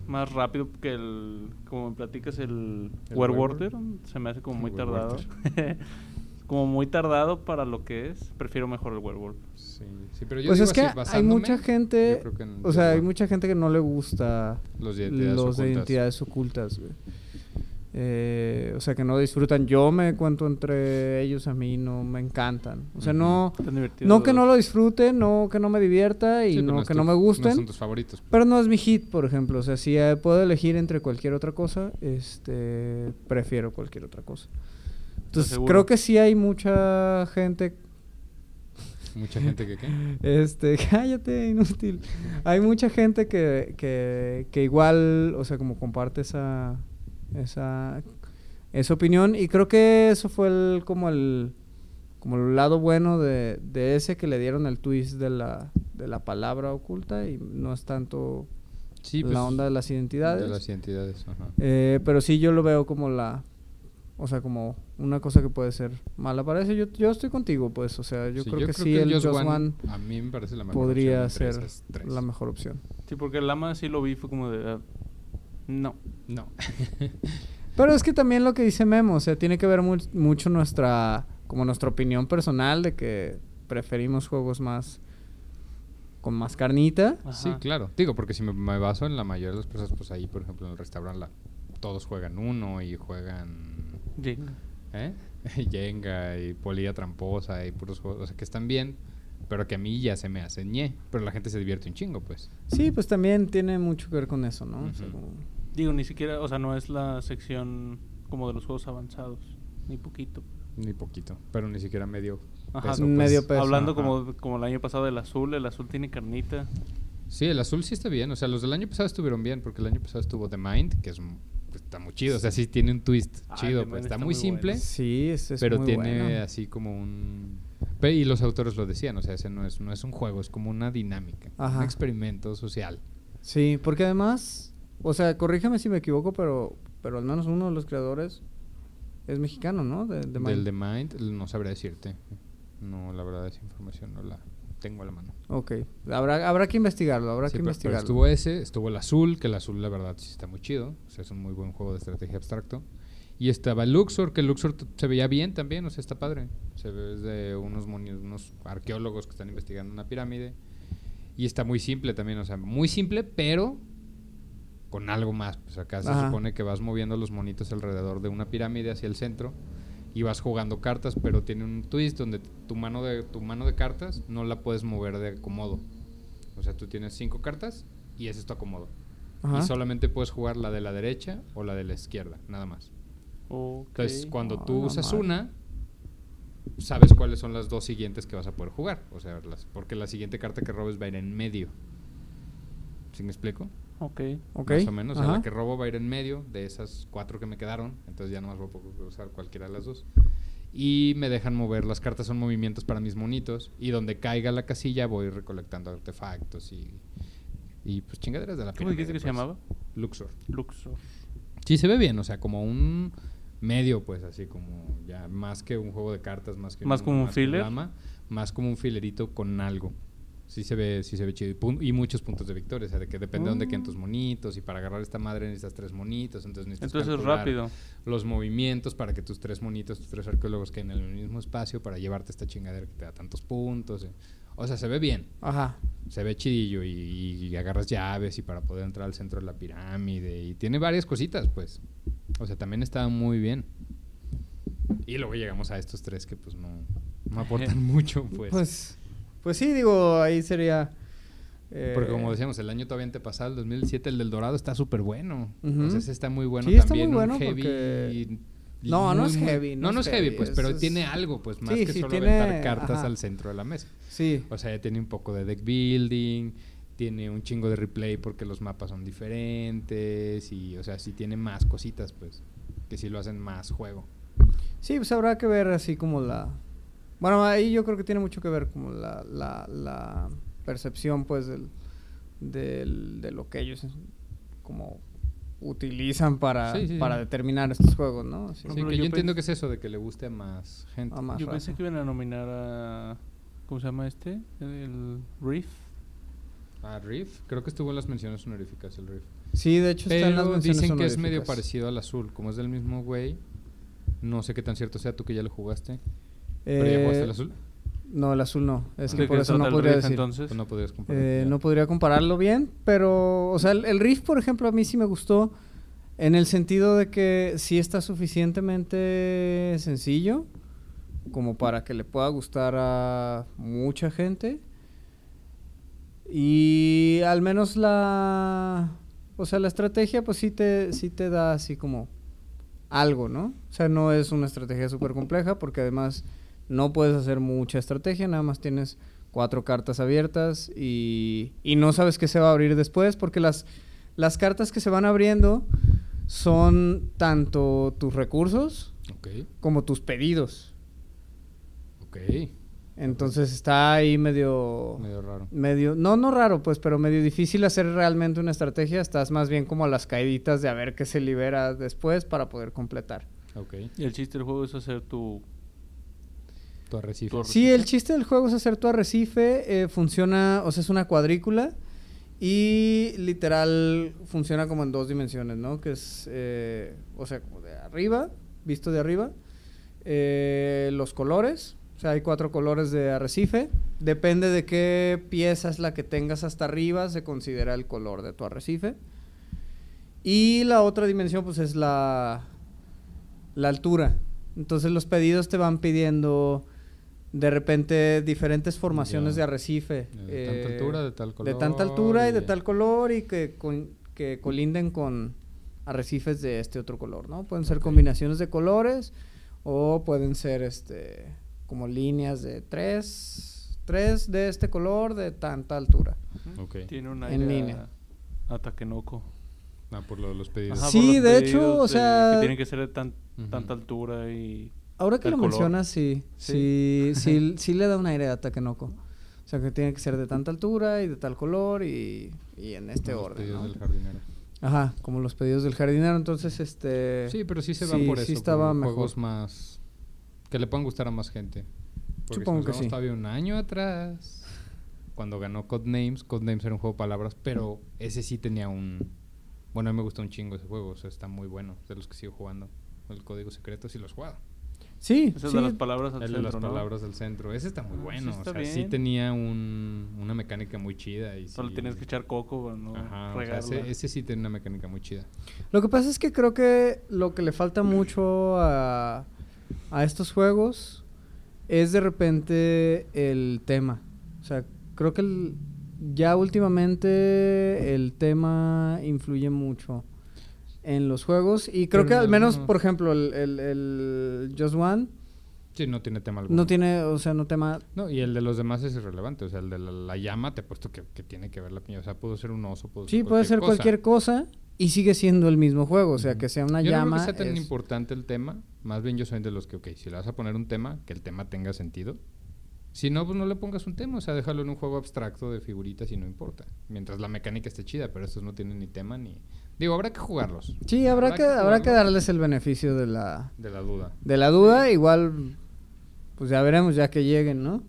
más rápido que el. Como me platicas, el, ¿El? Se me hace como muy tardado. Como muy tardado para lo que es. Prefiero mejor el Werewolf. Sí, sí, pero yo Pues digo es que hay mucha gente, yo creo que en o sea, hay mucha gente que no le gusta Los de identidades los de ocultas. identidades ocultas, güey. Eh, o sea, que no disfrutan. Yo me cuento entre ellos, a mí no me encantan. O sea, no, no que no lo disfrute, no que no me divierta y Sí, no que tu- no me gusten. No son tus favoritos. Pero no es mi hit, por ejemplo. O sea, si eh, puedo elegir entre cualquier otra cosa, este, prefiero cualquier otra cosa. Entonces, creo que sí hay mucha gente Mucha gente que qué. Este, cállate, inútil. Hay mucha gente que, que, que igual, o sea, como comparte esa, esa, esa opinión. Y creo que eso fue el, como el, como el lado bueno de, de ese que le dieron el twist de la, de la palabra oculta y no es tanto Sí, la pues, onda de las identidades. De las identidades, ajá. Eh, pero sí yo lo veo como la, O sea, como una cosa que puede ser mala para eso. Yo, yo estoy contigo, pues. O sea, yo Sí, creo que sí, el Just One a mí me parece la mejor podría ser la mejor opción. Sí, porque el Lama sí lo vi, fue como de. No. No. Pero es que también lo que dice Memo, o sea, tiene que ver mu- mucho nuestra, como nuestra opinión personal de que preferimos juegos más, con más carnita. Sí, claro. Digo, porque si me, me baso en la mayoría de las personas, pues ahí, por ejemplo, en el restaurante, la- todos juegan uno y juegan Jenga. ¿eh? Jenga y polilla tramposa y puros juegos, o sea, que están bien, pero que a mí ya se me hacen ñe. Pero la gente se divierte un chingo, pues. Sí, pues también tiene mucho que ver con eso, ¿no? O sea, Ujú. como- Digo, ni siquiera, o sea, no es la sección como de los juegos avanzados, ni poquito. Ni poquito, pero ni siquiera medio Ajá, peso, medio pues. peso. Hablando Ajá. como, como el año pasado del azul, el azul tiene carnita. Sí, el azul sí está bien. O sea, los del año pasado estuvieron bien, porque el año pasado estuvo The Mind, que es m- pues, está muy chido. O sea, sí tiene un twist Ah, chido. The Pues. Está, está muy muy simple, bueno. Sí, es, es pero muy tiene bueno. así como un... Y los autores lo decían, o sea, ese no es, no es un juego, es como una dinámica, Ajá. un experimento social. Sí, porque además, o sea, corrígeme si me equivoco, pero, pero al menos uno de los creadores es mexicano, ¿no? De, de Del Mind. The Mind, no sabría decirte. No, la verdad, esa información no la tengo a la mano. Ok, habrá, habrá que investigarlo, habrá Sí, que pero- pero investigarlo. estuvo ese, estuvo el azul, que el azul la verdad sí está muy chido. O sea, es un muy buen juego de estrategia abstracto. Y estaba el Luxor, que el Luxor se veía bien también, o sea, está padre. Se ve es de unos, unos arqueólogos que están investigando una pirámide. Y está muy simple también, o sea, muy simple, pero con algo más. Pues acá se supone que vas moviendo los monitos alrededor de una pirámide hacia el centro y vas jugando cartas, pero tiene un twist donde tu mano de, tu mano de cartas no la puedes mover de acomodo. O sea, tú tienes cinco cartas y ese es tu acomodo. Ajá. Y solamente puedes jugar la de la derecha o la de la izquierda, nada más. Entonces, cuando Ah, tú usas madre. una, sabes cuáles son las dos siguientes que vas a poder jugar. O sea, las, porque la siguiente carta que robes va a ir en medio. ¿Sí me explico? Ok. Ok, Más o menos. O sea, la que robo va a ir en medio de esas cuatro que me quedaron. Entonces ya no más voy a poder usar cualquiera de las dos. Y me dejan mover. Las cartas son movimientos para mis monitos. Y donde caiga la casilla voy recolectando artefactos y, y pues chingaderas de la ¿Cómo dijiste que se pues. llamaba? Luxor. Luxor. Sí, se ve bien, o sea, como un medio, pues así como ya más que un juego de cartas, más que ¿Más como un filler? drama, más como un filerito con algo. Sí se ve, sí se ve chido. Y, muchos puntos de victoria, o sea, de que depende de dónde queden tus monitos. Y para agarrar esta madre necesitas tres monitos, entonces necesitas Entonces rápido. los movimientos para que tus tres monitos, tus tres arqueólogos queden en el mismo espacio para llevarte esta chingadera que te da tantos puntos. eh. O sea, se ve bien Ajá. se ve chidillo y, y agarras llaves y para poder entrar al centro de la pirámide y tiene varias cositas, pues. O sea, también está muy bien. Y luego llegamos a estos tres que pues no, no aportan mucho, pues. Pues, pues sí, digo, ahí sería... eh, Porque como decíamos, el año todavía antepasado, el 2007, el del Dorado está súper bueno. Ese está muy bueno Sí, está también. muy bueno un heavy porque- y- No, no muy, es muy- heavy, No, no es heavy, pues, es- pero es- tiene algo, pues, más Sí, que sí, solo tiene- aventar cartas ajá. al centro de la mesa. Sí. O sea, ya tiene un poco de deck building, tiene un chingo de replay porque los mapas son diferentes y, o sea, sí tiene más cositas, pues, que sí lo hacen más juego. Sí, pues habrá que ver así como la... Bueno, ahí yo creo que tiene mucho que ver como la, la, la percepción, pues, del, del- de lo que ellos como utilizan para, Sí, sí, sí. para determinar estos juegos, ¿no? Sí, que yo, yo entiendo que es eso de que le guste a más gente. A más Yo raza. pensé que iban a nominar a. ¿Cómo se llama este? El Reef. Ah, Riff, creo que estuvo en las menciones honoríficas el Riff. Sí, de hecho está en las Pero menciones dicen que es medio parecido al azul, como es del mismo güey. No sé qué tan cierto sea tú que ya lo jugaste. ¿Pero ya jugaste el Eh, azul? No, el azul no. Es Ah. que ¿De por eso no podría decir. entonces? Pues no podrías comparar. Eh, no podría compararlo bien, pero, o sea, el, el Riff, por ejemplo, a mí sí me gustó en el sentido de que sí está suficientemente sencillo como para que le pueda gustar a mucha gente. Y al menos la, o sea, la estrategia pues sí te, sí te da así como algo, ¿no? O sea, no es una estrategia súper compleja porque además no puedes hacer mucha estrategia, nada más tienes cuatro cartas abiertas y, y no sabes qué se va a abrir después porque las, las cartas que se van abriendo son tanto tus recursos como tus pedidos. ok. Entonces está ahí medio... Medio raro. Medio, no, no raro, pues, pero medio difícil hacer realmente una estrategia. Estás más bien como a las caíditas de a ver qué se libera después para poder completar. Ok. Y el chiste del juego es hacer tu... Tu arrecife. Tu Sí, el chiste del juego es hacer tu arrecife. eh, funciona, o sea, es una cuadrícula. Y literal funciona como en dos dimensiones, ¿no? Que es, eh, o sea, como de arriba, visto de arriba. eh, los colores, o sea, hay cuatro colores de arrecife. Depende de qué pieza es la que tengas hasta arriba, se considera el color de tu arrecife. Y la otra dimensión, pues, es la, la altura. Entonces los pedidos te van pidiendo de repente diferentes formaciones de arrecife. De tanta eh, altura, de tal color. de tanta altura y de tal color y que, con- que colinden con arrecifes de este otro color, ¿no? Pueden ser combinaciones de colores o pueden ser este como líneas de tres, tres de este color de tanta altura. Ok. Tiene un En línea. a, a Takenoko. Ah, por lo de los pedidos. Ajá, Sí, los de hecho, o sea- Que tienen que ser de tan- tanta altura y... Ahora que lo color. mencionas, sí, sí, sí, sí le da un aire a Takenoko. O sea, que tiene que ser de tanta altura y de tal color y, y en este Los orden, pedidos ¿no? del jardinero. Ajá, como los pedidos del jardinero, entonces este... Sí, pero sí se va sí, por sí eso. estaba por mejor. juegos más. que le puedan gustar a más gente. Porque Supongo si nos que sí. todavía un año atrás, cuando ganó Codenames, Codenames era un juego de palabras, pero ese sí tenía un. Bueno, a mí me gusta un chingo ese juego, o sea, está muy bueno, de los que sigo jugando. El código secreto sí lo he jugado. Sí, Esas sí. de las palabras al El de centro, las ¿no? palabras del centro. Ese está muy Ah, sí bueno. está o sea, sí bien. tenía un, una mecánica muy chida. Y Solo sí- tienes que echar coco para no Ajá, o sea, regarla. ese, ese sí tiene una mecánica muy chida. Lo que pasa es que creo que lo que le falta mucho a, a estos juegos es de repente el tema. O sea, creo que el- ya últimamente el tema influye mucho en los juegos y creo Pero que al menos, algunos- por ejemplo, el, el, el Just One Sí, no tiene tema alguno. no tiene, o sea, no tema... No, y el de los demás es irrelevante. O sea, el de la, la llama, te he puesto que, que tiene que ver la piña. O sea, pudo ser un oso, pudo Sí, puede ser cualquier cosa y sigue siendo el mismo juego. O sea, que sea una yo llama... no creo que sea tan es- importante el tema. Más bien yo soy de los que, ok, si le vas a poner un tema, que el tema tenga sentido. Si no, pues no le pongas un tema. O sea, déjalo en un juego abstracto de figuritas y no importa. Mientras la mecánica esté chida, pero estos no tienen ni tema ni... Digo, habrá que jugarlos. Sí, habrá, que, habrá que darles el beneficio de la, De la duda. de la duda. Igual, pues ya veremos ya que lleguen, ¿no?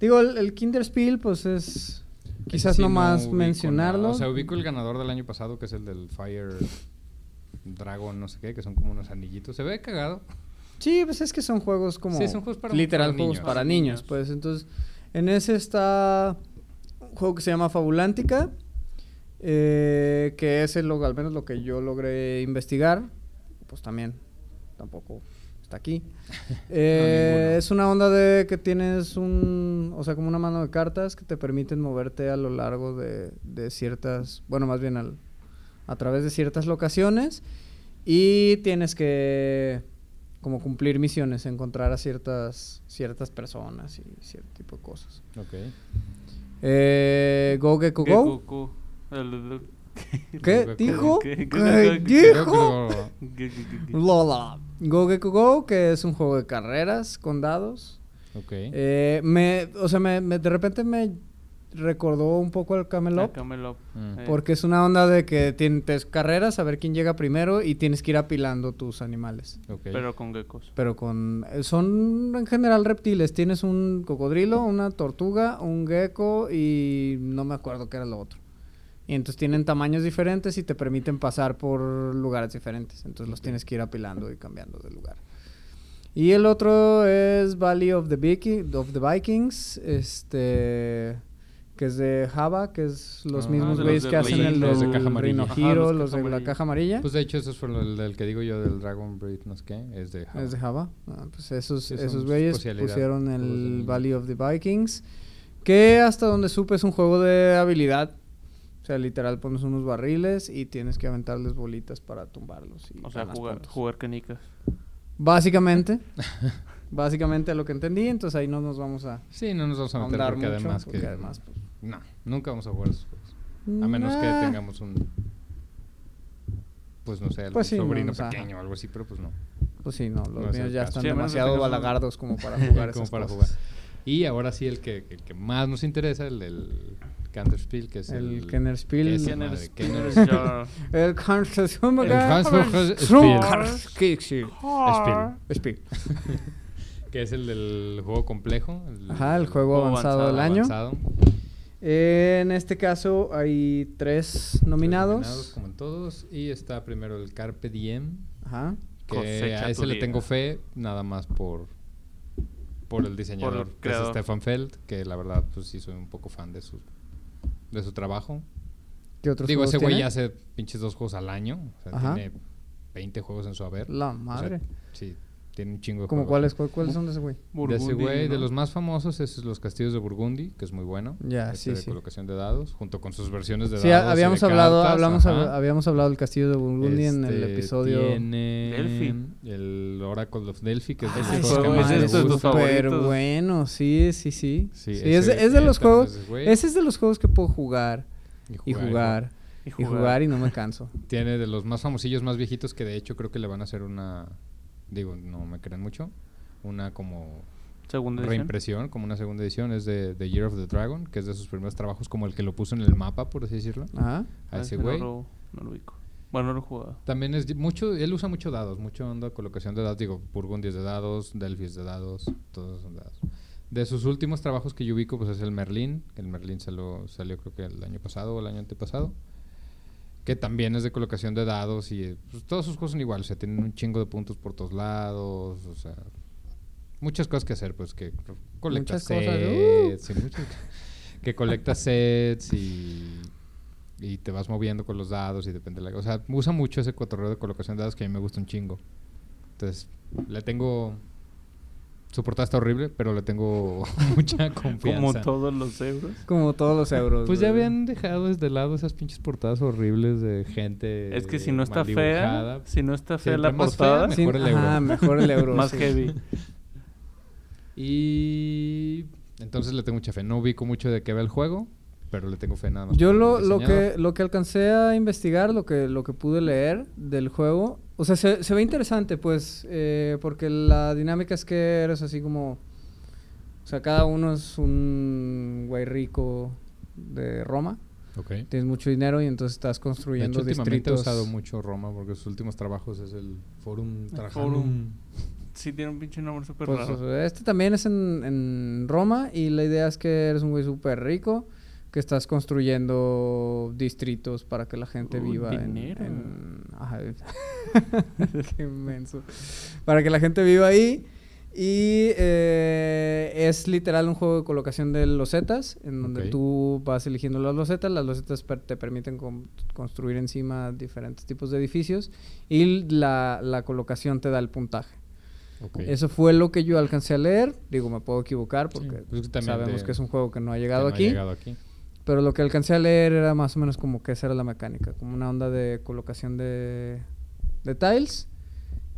Digo, el, el Kinder Spiel, pues es quizás Sí, nomás ubico mencionarlo. nada. O sea, ubico el ganador del año pasado, que es el del Fire Dragon, no sé qué, que son como unos anillitos. Se ve cagado. Sí, pues es que son juegos como... Sí, son juegos para- literal para juegos niños. para niños, pues. Entonces, en ese está un juego que se llama Fabulántica, eh, que es el, lo- al menos lo que yo logré investigar. Pues también, tampoco está aquí. Eh, es una onda de que tienes un, o sea, como una mano de cartas que te permiten moverte a lo largo de, de ciertas, bueno, más bien al, a través de ciertas locaciones y tienes que como cumplir misiones, encontrar a ciertas ciertas personas y cierto tipo de cosas. Ok. Eh, Go Gecko ¿Qué Go. ¿Qué dijo? ¿Qué? ¿Qué ¿Qué? dijo? Lola. Go Gecko Go, que es un juego de carreras con dados. Ok. Eh, me, o sea, me, me- de repente me recordó un poco al Camelot. Camelot. Mm. Porque es una onda de que tienes carreras, a ver quién llega primero y tienes que ir apilando tus animales. Pero con geckos. Pero con... eh, Son en general reptiles. Tienes un cocodrilo, una tortuga, un gecko y no me acuerdo qué era lo otro. Y entonces tienen tamaños diferentes y te permiten pasar por lugares diferentes. Entonces los tienes que ir apilando y cambiando de lugar. Y el otro es Valley of the, Viking- of the Vikings, este que es de Java, que es los Ah, mismos güeyes que hacen el los de caja amarilla. Rhino Ajá, Hero, los de la caja amarilla. Pues de hecho, esos fueron el del que digo yo del Dragon Breed, no sé qué, es de Java. Es de Java. Ah, pues esos, Sí, esos güeyes pusieron el en el- Valley of the Vikings. Que hasta donde supe es un juego de habilidad. O sea, literal pones unos barriles y tienes que aventarles bolitas para tumbarlos. Y O sea, jugar, puntos. jugar canicas. Básicamente. básicamente lo que entendí. Entonces ahí no nos vamos a Sí, no nos vamos a meter ahondar porque mucho. además porque que... además, pues, No, nunca vamos a jugar esos juegos. A menos que tengamos un... Pues no sé, algún Pues sí, no, sobrino o sea, pequeño o algo así, pero pues no. Pues sí, no, los No míos ya caso. están Sí, a demasiado un- balagardos como para jugar Como esas para cosas. jugar. Y ahora sí, el que, el que más nos interesa, el del Counterspiel, que es el... El Kennerspiel. El Kannerspiel. El Kannerspiel. Spiel. Que es el del juego complejo. el- Ajá, el juego Juego avanzado del año. avanzado. En este caso hay tres Tres nominados. como en todos. Y está primero el Carpe Diem, Ajá. que Cosecha a ese le día. tengo fe, nada más por por el diseñador, que es. Stefan Feld, que la verdad, pues sí soy un poco fan de su de su trabajo. ¿Qué otros Digo, ese güey ya hace pinches dos juegos al año. O sea, Ajá. tiene 20 juegos en su haber. La O sea, madre. sí, tiene un chingo de ¿Cómo cuáles, cuál- cuáles son de ese güey? De ese Burgundy, güey, de los más famosos es Los Castillos de Burgundy, que es muy bueno. Ya, Este sí, de sí. colocación de dados, junto con sus versiones de Sí, dados. y habíamos hablado, cartas, hablamos, habíamos hablado del castillo de Burgundy en el Este, episodio. Tiene Delphi. el Oracle of Delphi, que es de Ese los juegos que juego más es súper bueno, sí, sí, sí. Sí, Sí, ese es, de- es de los juegos. ese es de los juegos que puedo jugar y jugar Y y jugar y no me canso. Tiene de los más famosillos, más viejitos, que de hecho creo que le van a hacer una. Digo, no me creen mucho. Una como Segunda edición. reimpresión, como una segunda edición. Es de The Year of the Dragon, que es de sus primeros trabajos, como el que lo puso en el mapa, por así decirlo. Ajá. A Ah, ese no güey. lo- No lo ubico. Bueno, no lo he jugado. También es mucho, él usa mucho dados, mucho onda colocación de dados, digo, Burgundy es de dados, Delphi es de dados, todos son dados. De sus últimos trabajos que yo ubico, pues es el Merlín, el Merlín salió, salió creo que el año pasado o el año antepasado, que también es de colocación de dados y eh, pues, todos sus juegos son iguales, o sea, tienen un chingo de puntos por todos lados, o sea, muchas cosas que hacer, pues que colectas Muchas cosas, uh. sets, sí, muchas- que colectas sets y y te vas moviendo con los dados y depende de la... O sea, usa mucho ese cotorreo de colocación de dados que a mí me gusta un chingo. Entonces, le tengo... Su portada está horrible, pero le tengo mucha confianza. Como todos los euros. Como todos los euros. Pues ya habían dejado desde lado esas pinches portadas horribles de gente Es que si no está fea, si no está fea la fea, portada, Sí, mejor el ajá, euro. mejor el euro. más sí. heavy. Y entonces le tengo mucha fe. No ubico mucho de qué va el juego, pero le tengo fe nada más. Yo lo, lo que lo que alcancé a investigar, lo que lo que pude leer del juego, o sea, se, se ve interesante, pues, eh, porque la dinámica es que eres así como, o sea, cada uno es un güey rico de Roma, Ok. tienes mucho dinero y entonces estás De construyendo hecho, últimamente he distritos. usado mucho Roma porque sus últimos trabajos es el Forum Trajanum. Forum. Sí, tiene un pinche nombre súper Pues, raro. este también es en, en Roma y la idea es que eres un güey súper rico que estás construyendo distritos para que la gente Uy, viva en, dinero. en- ajá. Qué inmenso. Para que la gente viva ahí y eh, es literal un juego de colocación de losetas en donde Ok. tú vas eligiendo las losetas, las losetas per- te permiten con- construir encima diferentes tipos de edificios y la, la colocación te da el puntaje. Eso fue lo que yo alcancé a leer. Digo, me puedo equivocar Sí, porque pues sabemos de- que es un juego que no ha que llegado no ha llegado aquí. Pero lo que alcancé a leer era más o menos como que esa era la mecánica, como una onda de colocación de, de tiles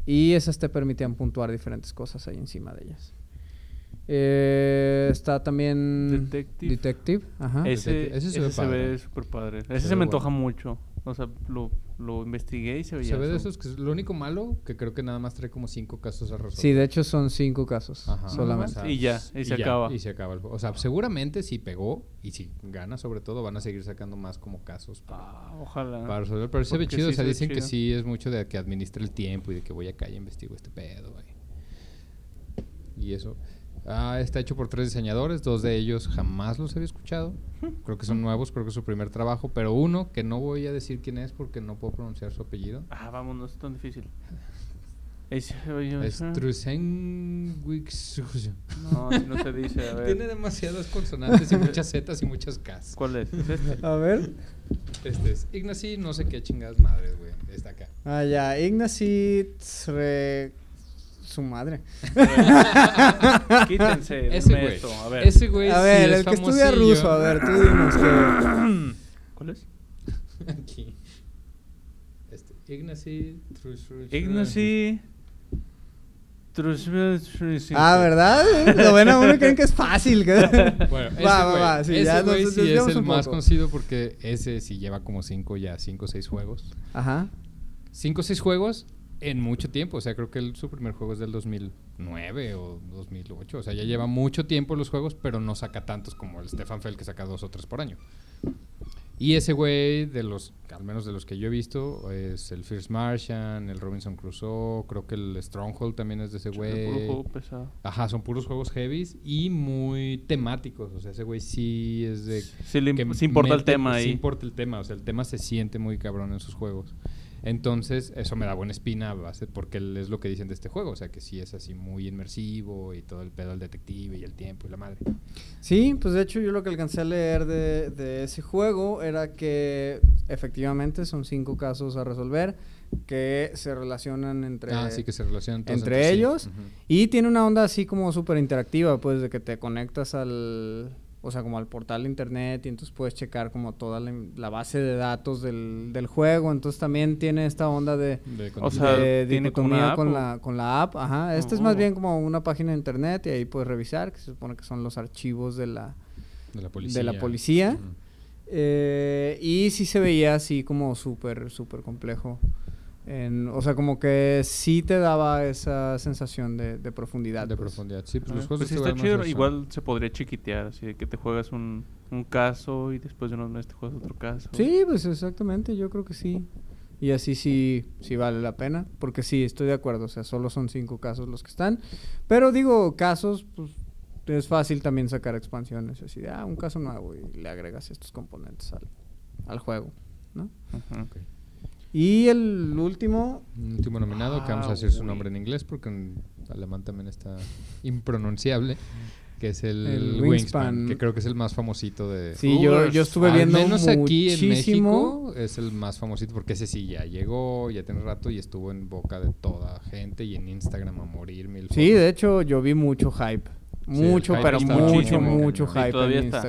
y esas te permitían puntuar diferentes cosas ahí encima de ellas. Eh, está también Detective. Detective, ajá. Ese, Ese se ese ve se padre. ve súper padre. Ese Se me bueno. antoja mucho. O sea, lo, lo investigué y se veía. Se ve de esos que es lo único malo que creo que nada más trae como cinco casos a resolver. Sí, de hecho son cinco casos Ajá. solamente. Y ya, y se acaba. Y se acaba el juego. O sea, seguramente si pegó y si gana sobre todo van a seguir sacando más como casos para, Ah, ojalá. para resolver. Pero se ve chido. sí o sea, se dicen que sí es mucho de que administre el tiempo y de que voy acá y investigo este pedo. güey. Y eso. Ah, está hecho por tres diseñadores. Dos de ellos jamás los había escuchado. Creo que son nuevos, creo que es su primer trabajo. Pero uno que no voy a decir quién es porque no puedo pronunciar su apellido. Ah, vamos, no es tan difícil. Es. No, no se dice. A ver. Tiene demasiadas consonantes y muchas zetas y muchas Ks. ¿Cuál es? ¿Es este? A ver. Este es Ignacy, no sé qué chingadas madres, güey. Está acá. Ah, ya. Ignacy Tsre- Su madre. Quítense. Ese güey. esto, A ver. Ese güey a sí ver, es el que estudia ruso, a ver, tú dinos que... ¿Cuál es? Aquí. Este, Ignacy Ignacy. Ah, ¿verdad? Lo ven a uno y creen que es fácil. Bueno, ese Va, va, güey, va, sí, ese ya nos sí es el más poco. conocido porque ese sí lleva como cinco ya, cinco o seis juegos. Ajá. Cinco o seis juegos en mucho tiempo. O sea, creo que el- su primer juego es del 2009 o 2008. O sea, ya lleva mucho tiempo los juegos, pero no saca tantos como el Stefan Feld que saca dos o tres por año. Y ese güey, de los, al menos de los que yo he visto, es el First Martian, el Robinson Crusoe, creo que el Stronghold también es de ese Puro güey. juego pesado. Ajá, son puros juegos heavies y muy temáticos. O sea, ese güey sí es de... Sí, le que sí importa el tema sí ahí. importa el tema, o sea, el tema se siente muy cabrón en sus juegos. Entonces, eso me da buena espina base, porque es lo que dicen de este juego, o sea, que sí es así muy inmersivo y todo el pedo del detective y el tiempo y la madre. Sí, pues de hecho yo lo que alcancé a leer de, de ese juego era que efectivamente son cinco casos a resolver que se relacionan entre, ah, sí que se relacionan todos entre sí. ellos. Y tiene una onda así como súper interactiva, pues de que te conectas al, o sea, como al portal de internet y entonces puedes checar como toda la, la base de datos del, del juego. Entonces también tiene esta onda de, De O sea, de ¿tiene como dicotomía una app con o? la, con la app. Ajá. Este es más Oh. bien como una página de internet y ahí puedes revisar, que se supone que son los archivos de la, de la policía. de la policía. Ujú. Eh, y sí se veía así como súper, súper complejo. En- o sea, como que sí te daba esa sensación de, de profundidad. De pues. profundidad. Sí, pues Ah, los juegos pues sí de está chido. Igual se podría chiquitear, así de que te juegas un, un caso y después de unos meses te juegas otro caso. Sí, pues exactamente, yo creo que sí. Y así sí, sí vale la pena, porque sí, estoy de acuerdo, o sea, solo son cinco casos los que están. Pero digo, casos, pues es fácil también sacar expansiones, así de, ah, un caso nuevo y le agregas estos componentes al, al juego, ¿no? Ujú. Ok. Y el último, Un último nominado, que vamos a Ah, decir su nombre en inglés porque en alemán también está impronunciable, que es el, El Wingspan, Wingspan. que creo que es el más famosito de... sí, yo, yo estuve Al viendo menos aquí en muchísimo. México es el más famosito porque ese sí ya llegó, ya tiene rato y estuvo en boca de toda gente y en Instagram a morir mil Sí, fotos. de hecho yo vi mucho hype. Sí, el Mucho, hype pero mucho, muchísimo, mucho. Y hype en está.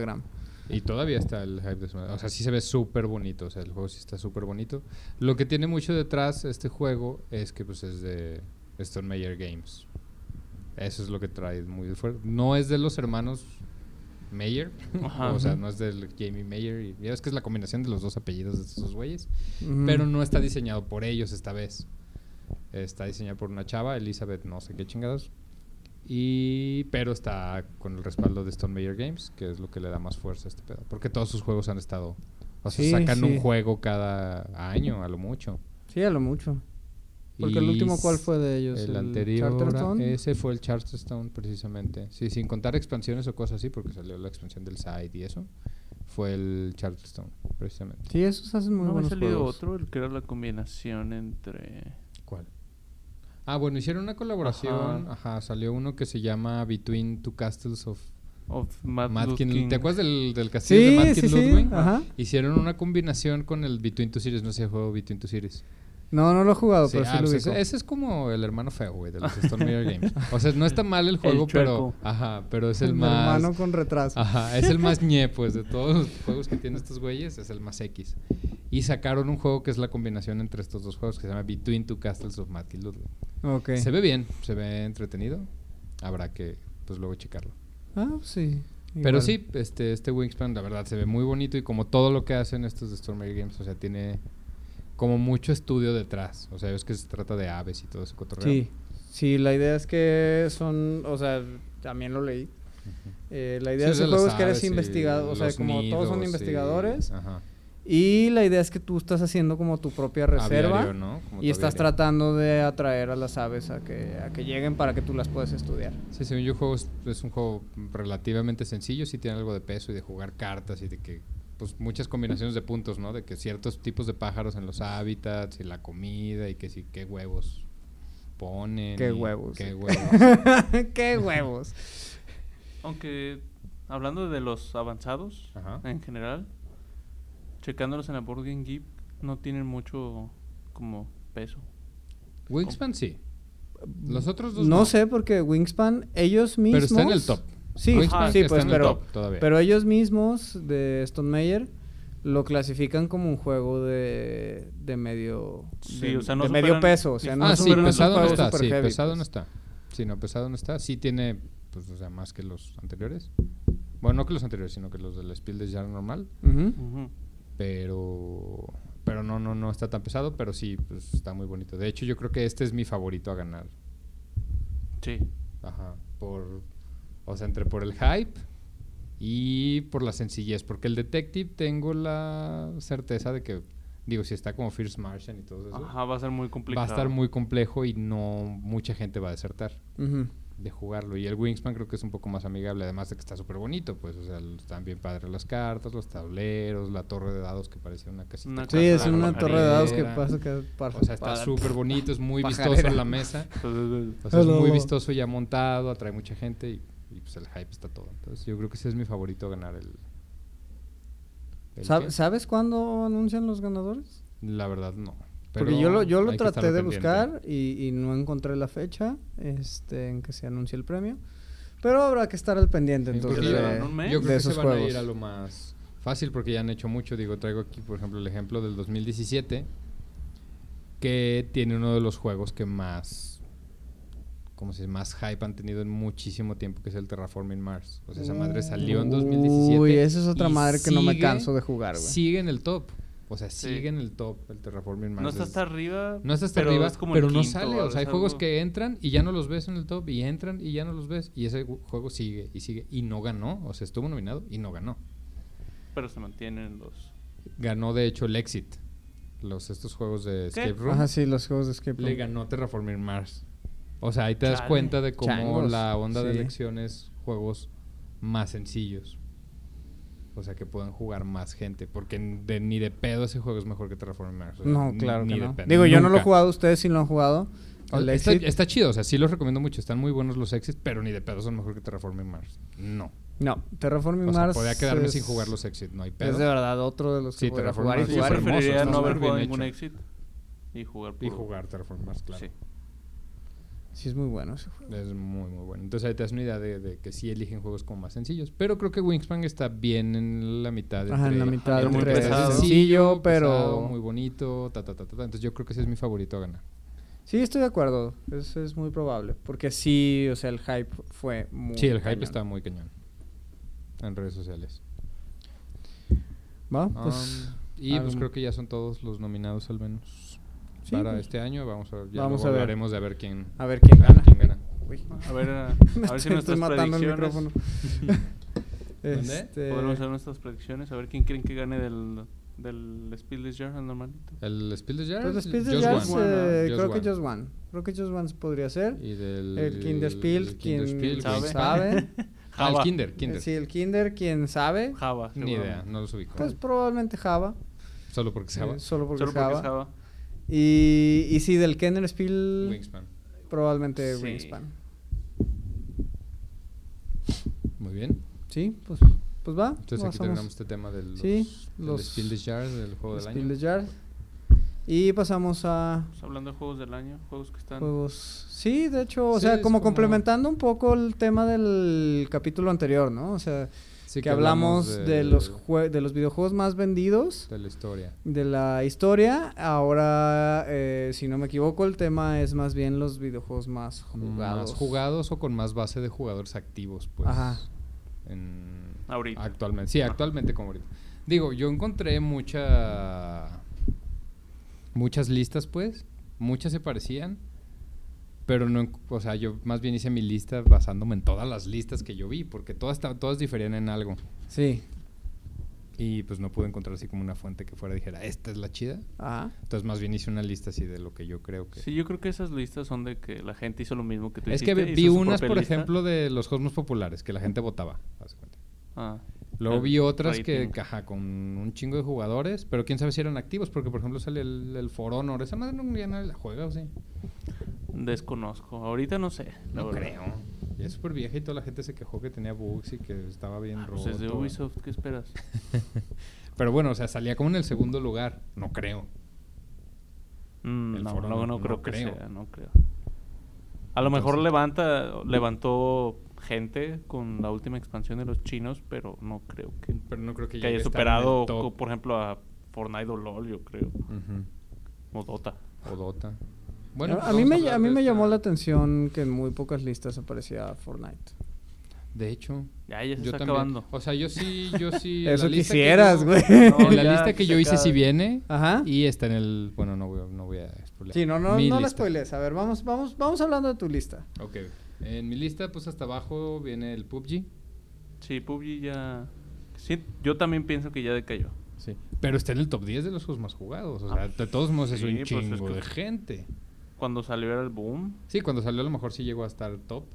Y todavía está el hype de su O sea, sí se ve súper bonito. O sea, el juego sí está súper bonito. Lo que tiene mucho detrás este juego es que pues es de Stone Meyer Games. Eso es lo que trae muy fuerte. No es de los hermanos Meyer. Ajá. o sea, no es del Jamie Meyer. Y ya es que es la combinación de los dos apellidos de esos güeyes. Pero no está diseñado por ellos esta vez. Está diseñado por una chava, Elizabeth, no sé qué chingados. Y, pero está con el respaldo de Stone Meyer Games, que es lo que le da más fuerza a este pedo. Porque todos sus juegos han estado. O sea, Sí, sacan sí. un juego cada año, a lo mucho. Sí, a lo mucho. Porque el último, ¿cuál fue de ellos? El, ¿El anterior. Charterstone? Ese fue el Charterstone, precisamente. Sí, sin contar expansiones o cosas así, porque salió la expansión del side y eso. Fue el Charterstone, precisamente. Sí, esos hacen muy ¿No había buenos salido juegos. otro? El que era la combinación entre... Ah, bueno, hicieron una colaboración. Ajá. salió uno que se llama Between Two Castles of Of Mad ¿Te acuerdas del, del castillo de Sí, Madkin sí, sí. Ludwig? Ajá. Hicieron una combinación con el Between Two Series. No sé si juego Between Two Series. No, no lo he jugado, Sí, pero sí ah, lo pues ese, es como el hermano feo, güey, de los Stone Mirror Games. O sea, no está mal el juego, pero. Ajá, pero es el Mi más. hermano con retraso. Ajá, es el más ñe, pues, de todos los juegos que tienen estos güeyes, es el más X. Y sacaron un juego que es la combinación entre estos dos juegos que se llama Between Two Castles of Mad Ludwig. Ok. Se ve bien, se ve entretenido. Habrá que, pues, luego checarlo. Ah, sí. Pero sí, este, este Wingspan, la verdad, se ve muy bonito y como todo lo que hacen estos de Storm Games, o sea, tiene como mucho estudio detrás. O sea, es que se trata de aves y todo ese cotorreo. Sí. Sí, la idea es que son, o sea, también lo leí. Eh, la idea Sí, de ese las juego es que eres investigador, o sea, como todos son y- investigadores. ajá. Y la idea es que tú estás haciendo como tu propia reserva. Aviario, ¿no? Como Y estás aviario. tratando de atraer a las aves a que, a que lleguen para que tú las puedas estudiar. Sí, según yo, juego es, es un juego relativamente sencillo, sí tiene algo de peso y de jugar cartas y de que, pues, muchas combinaciones de puntos, ¿no? De que ciertos tipos de pájaros en los hábitats y la comida y que sí, qué huevos ponen. Qué huevos. Qué huevos. ¡Qué huevos! Aunque hablando de los avanzados Ajá. en general, checándolos en la Board Game Geek, no tienen mucho como peso. Wingspan sí. Los otros dos No, no. sé, porque Wingspan, ellos mismos... Pero está en el top. Sí, Wingspan sí, está pues, en el pero, top todavía. pero ellos mismos de Stone Meyer lo clasifican como un juego de, de medio Sí, de, o sea, no de medio superan- peso, o sea, no ah, no sí, pesado no está. super Sí, heavy, pesado pues. no está. Sí, no, pesado no está. Sí tiene, pues, o sea, más que los anteriores. Bueno, no que los anteriores, sino que los del Spiel de Jar normal. Ujú. Ujú. Pero, pero pero no, no, no está tan pesado, pero sí, pues está muy bonito. De hecho, yo creo que este es mi favorito a ganar. Sí. Ajá, por, o sea, entre por el hype y por la sencillez, porque el Detective tengo la certeza de que, digo, si está como First Martian y todo eso, Ajá, va a ser muy va complicado. a estar muy complejo y no mucha gente va a desertar Ujú. De jugarlo. Y el Wingspan creo que es un poco más amigable, además de que está súper bonito, pues, o sea, están bien padres las cartas, los tableros, la torre de dados que parece una casita. Una Sí, es una pajarera. torre de dados que pasa que par- O sea, está súper bonito, es muy vistoso en la mesa. Entonces, O sea, es muy vistoso ya montado, atrae mucha gente y, y, pues el hype está todo. Entonces yo creo que ese es mi favorito ganar el... ¿el ¿Sab- qué? ¿Sabes cuándo anuncian los ganadores? La verdad no. Porque yo lo, yo lo que traté de buscar y, y no encontré la fecha este, en que se anuncie el premio. Pero habrá que estar al pendiente Sí, entonces porque ¿Ya yo- le de, dan un mes? Yo de creo que esos se van a juegos. ir a lo más fácil porque ya han hecho mucho. Digo, traigo aquí, por ejemplo, el ejemplo del 2017, que tiene uno de los juegos que más, ¿cómo se dice? Más hype han tenido en muchísimo tiempo, que es el Terraforming Mars. O sea, esa madre salió en 2017. Uy, esa es otra madre que no me sigue- canso de jugar, güey. Sigue en el top. O sea, Sí. sigue en el top el Terraforming Mars. no está Es- hasta arriba. no está hasta pero arriba, es como el pero no quinto, sale. O sea, hay juegos algo- que entran y ya no los ves en el top y entran y ya no los ves. Y ese juego sigue y sigue y no ganó. O sea, estuvo nominado y no ganó. Pero se mantienen los. Ganó, de hecho, el Exit. Los, estos juegos de ¿Qué? Escape Room. Ajá, sí, los juegos de Escape Le Room. ganó Terraforming Mars. O sea, ahí te das Chale. cuenta de cómo Changos, la onda de sí. elecciones, juegos más sencillos. O sea, que puedan jugar más gente. Porque de- ni de pedo ese juego es mejor que Terraforming Mars. o sea, No, claro ni que de no. pedo. Digo, yo no lo he jugado, ustedes sí lo han jugado. Está, chido, o sea, sí los recomiendo mucho. Están muy buenos los exits, pero ni de pedo son mejor que Terraforming Mars. No. No, Terraforming O sea, Mars. podía quedarme es- sin jugar los exits, no hay pedo. Es de verdad otro de los que Sí, jugar Mars Yo jugar. preferiría no haber jugado ningún exit y jugar Y jugar Terraforming Mars, claro. Sí. Sí, es muy bueno ese juego. Es muy, muy bueno. Entonces ahí te das una idea de, de que sí eligen juegos como más sencillos. Pero creo que Wingspan está bien en la mitad. Ajá, en la entre- mitad muy entre pesado. sencillo, pero. pesado, muy bonito, ta, ta, ta, ta, ta. Entonces yo creo que ese es mi favorito a ganar. Sí, estoy de acuerdo. Es, es muy probable. Porque sí, o sea, el hype fue muy. sí, el hype cañón. está muy cañón. En redes sociales. ¿Va? Pues. Um, y pues creo que ya son todos los nominados al menos Sí, para pues. este año. Vamos a, ya Vamos luego a ver. hablaremos de a ver quién, A ver quién gana. quién gana. Uy. A ver, a, a ver si estoy nuestras matando el predicciones. micrófono. ¿Dónde? Este, Podemos hacer nuestras predicciones. A ver quién creen que gane del, del Speedless Jar, el normalito. El Spiel de Jars. Pues Jazz, One. eh, creo que. Just One. Creo que Just One podría ser. Y del El Kinderspiel, el quien sabe. Sabe. Ah, el Java. Kinder, Kinder. Sí, el Kinder, quien sabe. Java. Ni idea, no los ubico. Pues probablemente Java. Solo porque se llama eh, solo porque Solo es porque Java. es Java. Y, y sí, del Kenner Spiel, Wingspan. probablemente Sí. Wingspan. Muy bien. Sí, pues, pues va. Entonces aquí terminamos este tema de los, Sí, del los- Spiel des Jahres, del juego del Spiel año. des Jahres. Y pasamos a Pues hablando de juegos del año, juegos que están. juegos. Sí, de hecho, o Sí, sea, como, como- complementando un poco el tema del capítulo anterior, ¿no? O sea, Sí, que, hablamos de, los jue- de los videojuegos más vendidos, de la historia. de la historia. Ahora, eh, si no me equivoco, el tema es más bien los videojuegos más jugados. Más jugados o con más base de jugadores activos, pues. Ajá. en- Ahorita. Actualmente. Sí, actualmente como ahorita. Digo, yo encontré mucha. Muchas listas, pues. Muchas se parecían. Pero no, o sea, yo más bien hice mi lista basándome en todas las listas que yo vi, porque todas, todas diferían en algo. Sí. Y pues no pude encontrar así como una fuente que fuera dijera, esta es la chida. Ajá. Entonces más bien hice una lista así de lo que yo creo que... Sí, yo creo que esas listas son de que la gente hizo lo mismo que tú es que hiciste, vi hizo su unas, por lista. ejemplo, de los juegos más populares, que la gente votaba. Ah, Luego el vi otras que, ajá, con un chingo de jugadores, pero quién sabe si eran activos, porque por ejemplo sale el, el For Honor, esa madre no ya nadie la juega, ¿o sí? Desconozco. Ahorita no sé. No verdad. creo. Ya es súper vieja y toda la gente se quejó que tenía bugs y que estaba bien Ah, roto. pues es de Ubisoft, ¿qué esperas? pero bueno, o sea, salía como en el segundo lugar, no creo. Mm, no, foro no, no- no creo no que creo. sea, no creo. A lo mejor Entonces- levanta, levantó gente con la última expansión de los chinos, pero no creo que, Pero no creo que, haya superado, por ejemplo, a Fortnite o LOL, yo creo. Ujú. O Dota. O Dota. A, pues a mí me, a mí me llamó la atención que en muy pocas listas aparecía Fortnite. De hecho, Ya, ya se yo está también. acabando. O sea, yo sí, yo sí. Eso quisieras, yo- güey. No, en la ya, lista que yo hice acaba. sí viene. Ajá. Y está en el. Bueno, no voy, a- no voy a spoilear. Sí, no, no, Mi no la spoilees. A ver, vamos, vamos, vamos hablando de tu lista. Ok. En mi lista, pues hasta abajo viene el PUBG. Sí, PUBG ya... Sí, yo también pienso que ya decayó. Sí. Pero está en el top 10 de los juegos más jugados. O sea, Ah, de todos modos es sí, un pues es chingo que- de gente. Cuando salió era el boom. Sí, cuando salió a lo mejor sí llegó a estar top.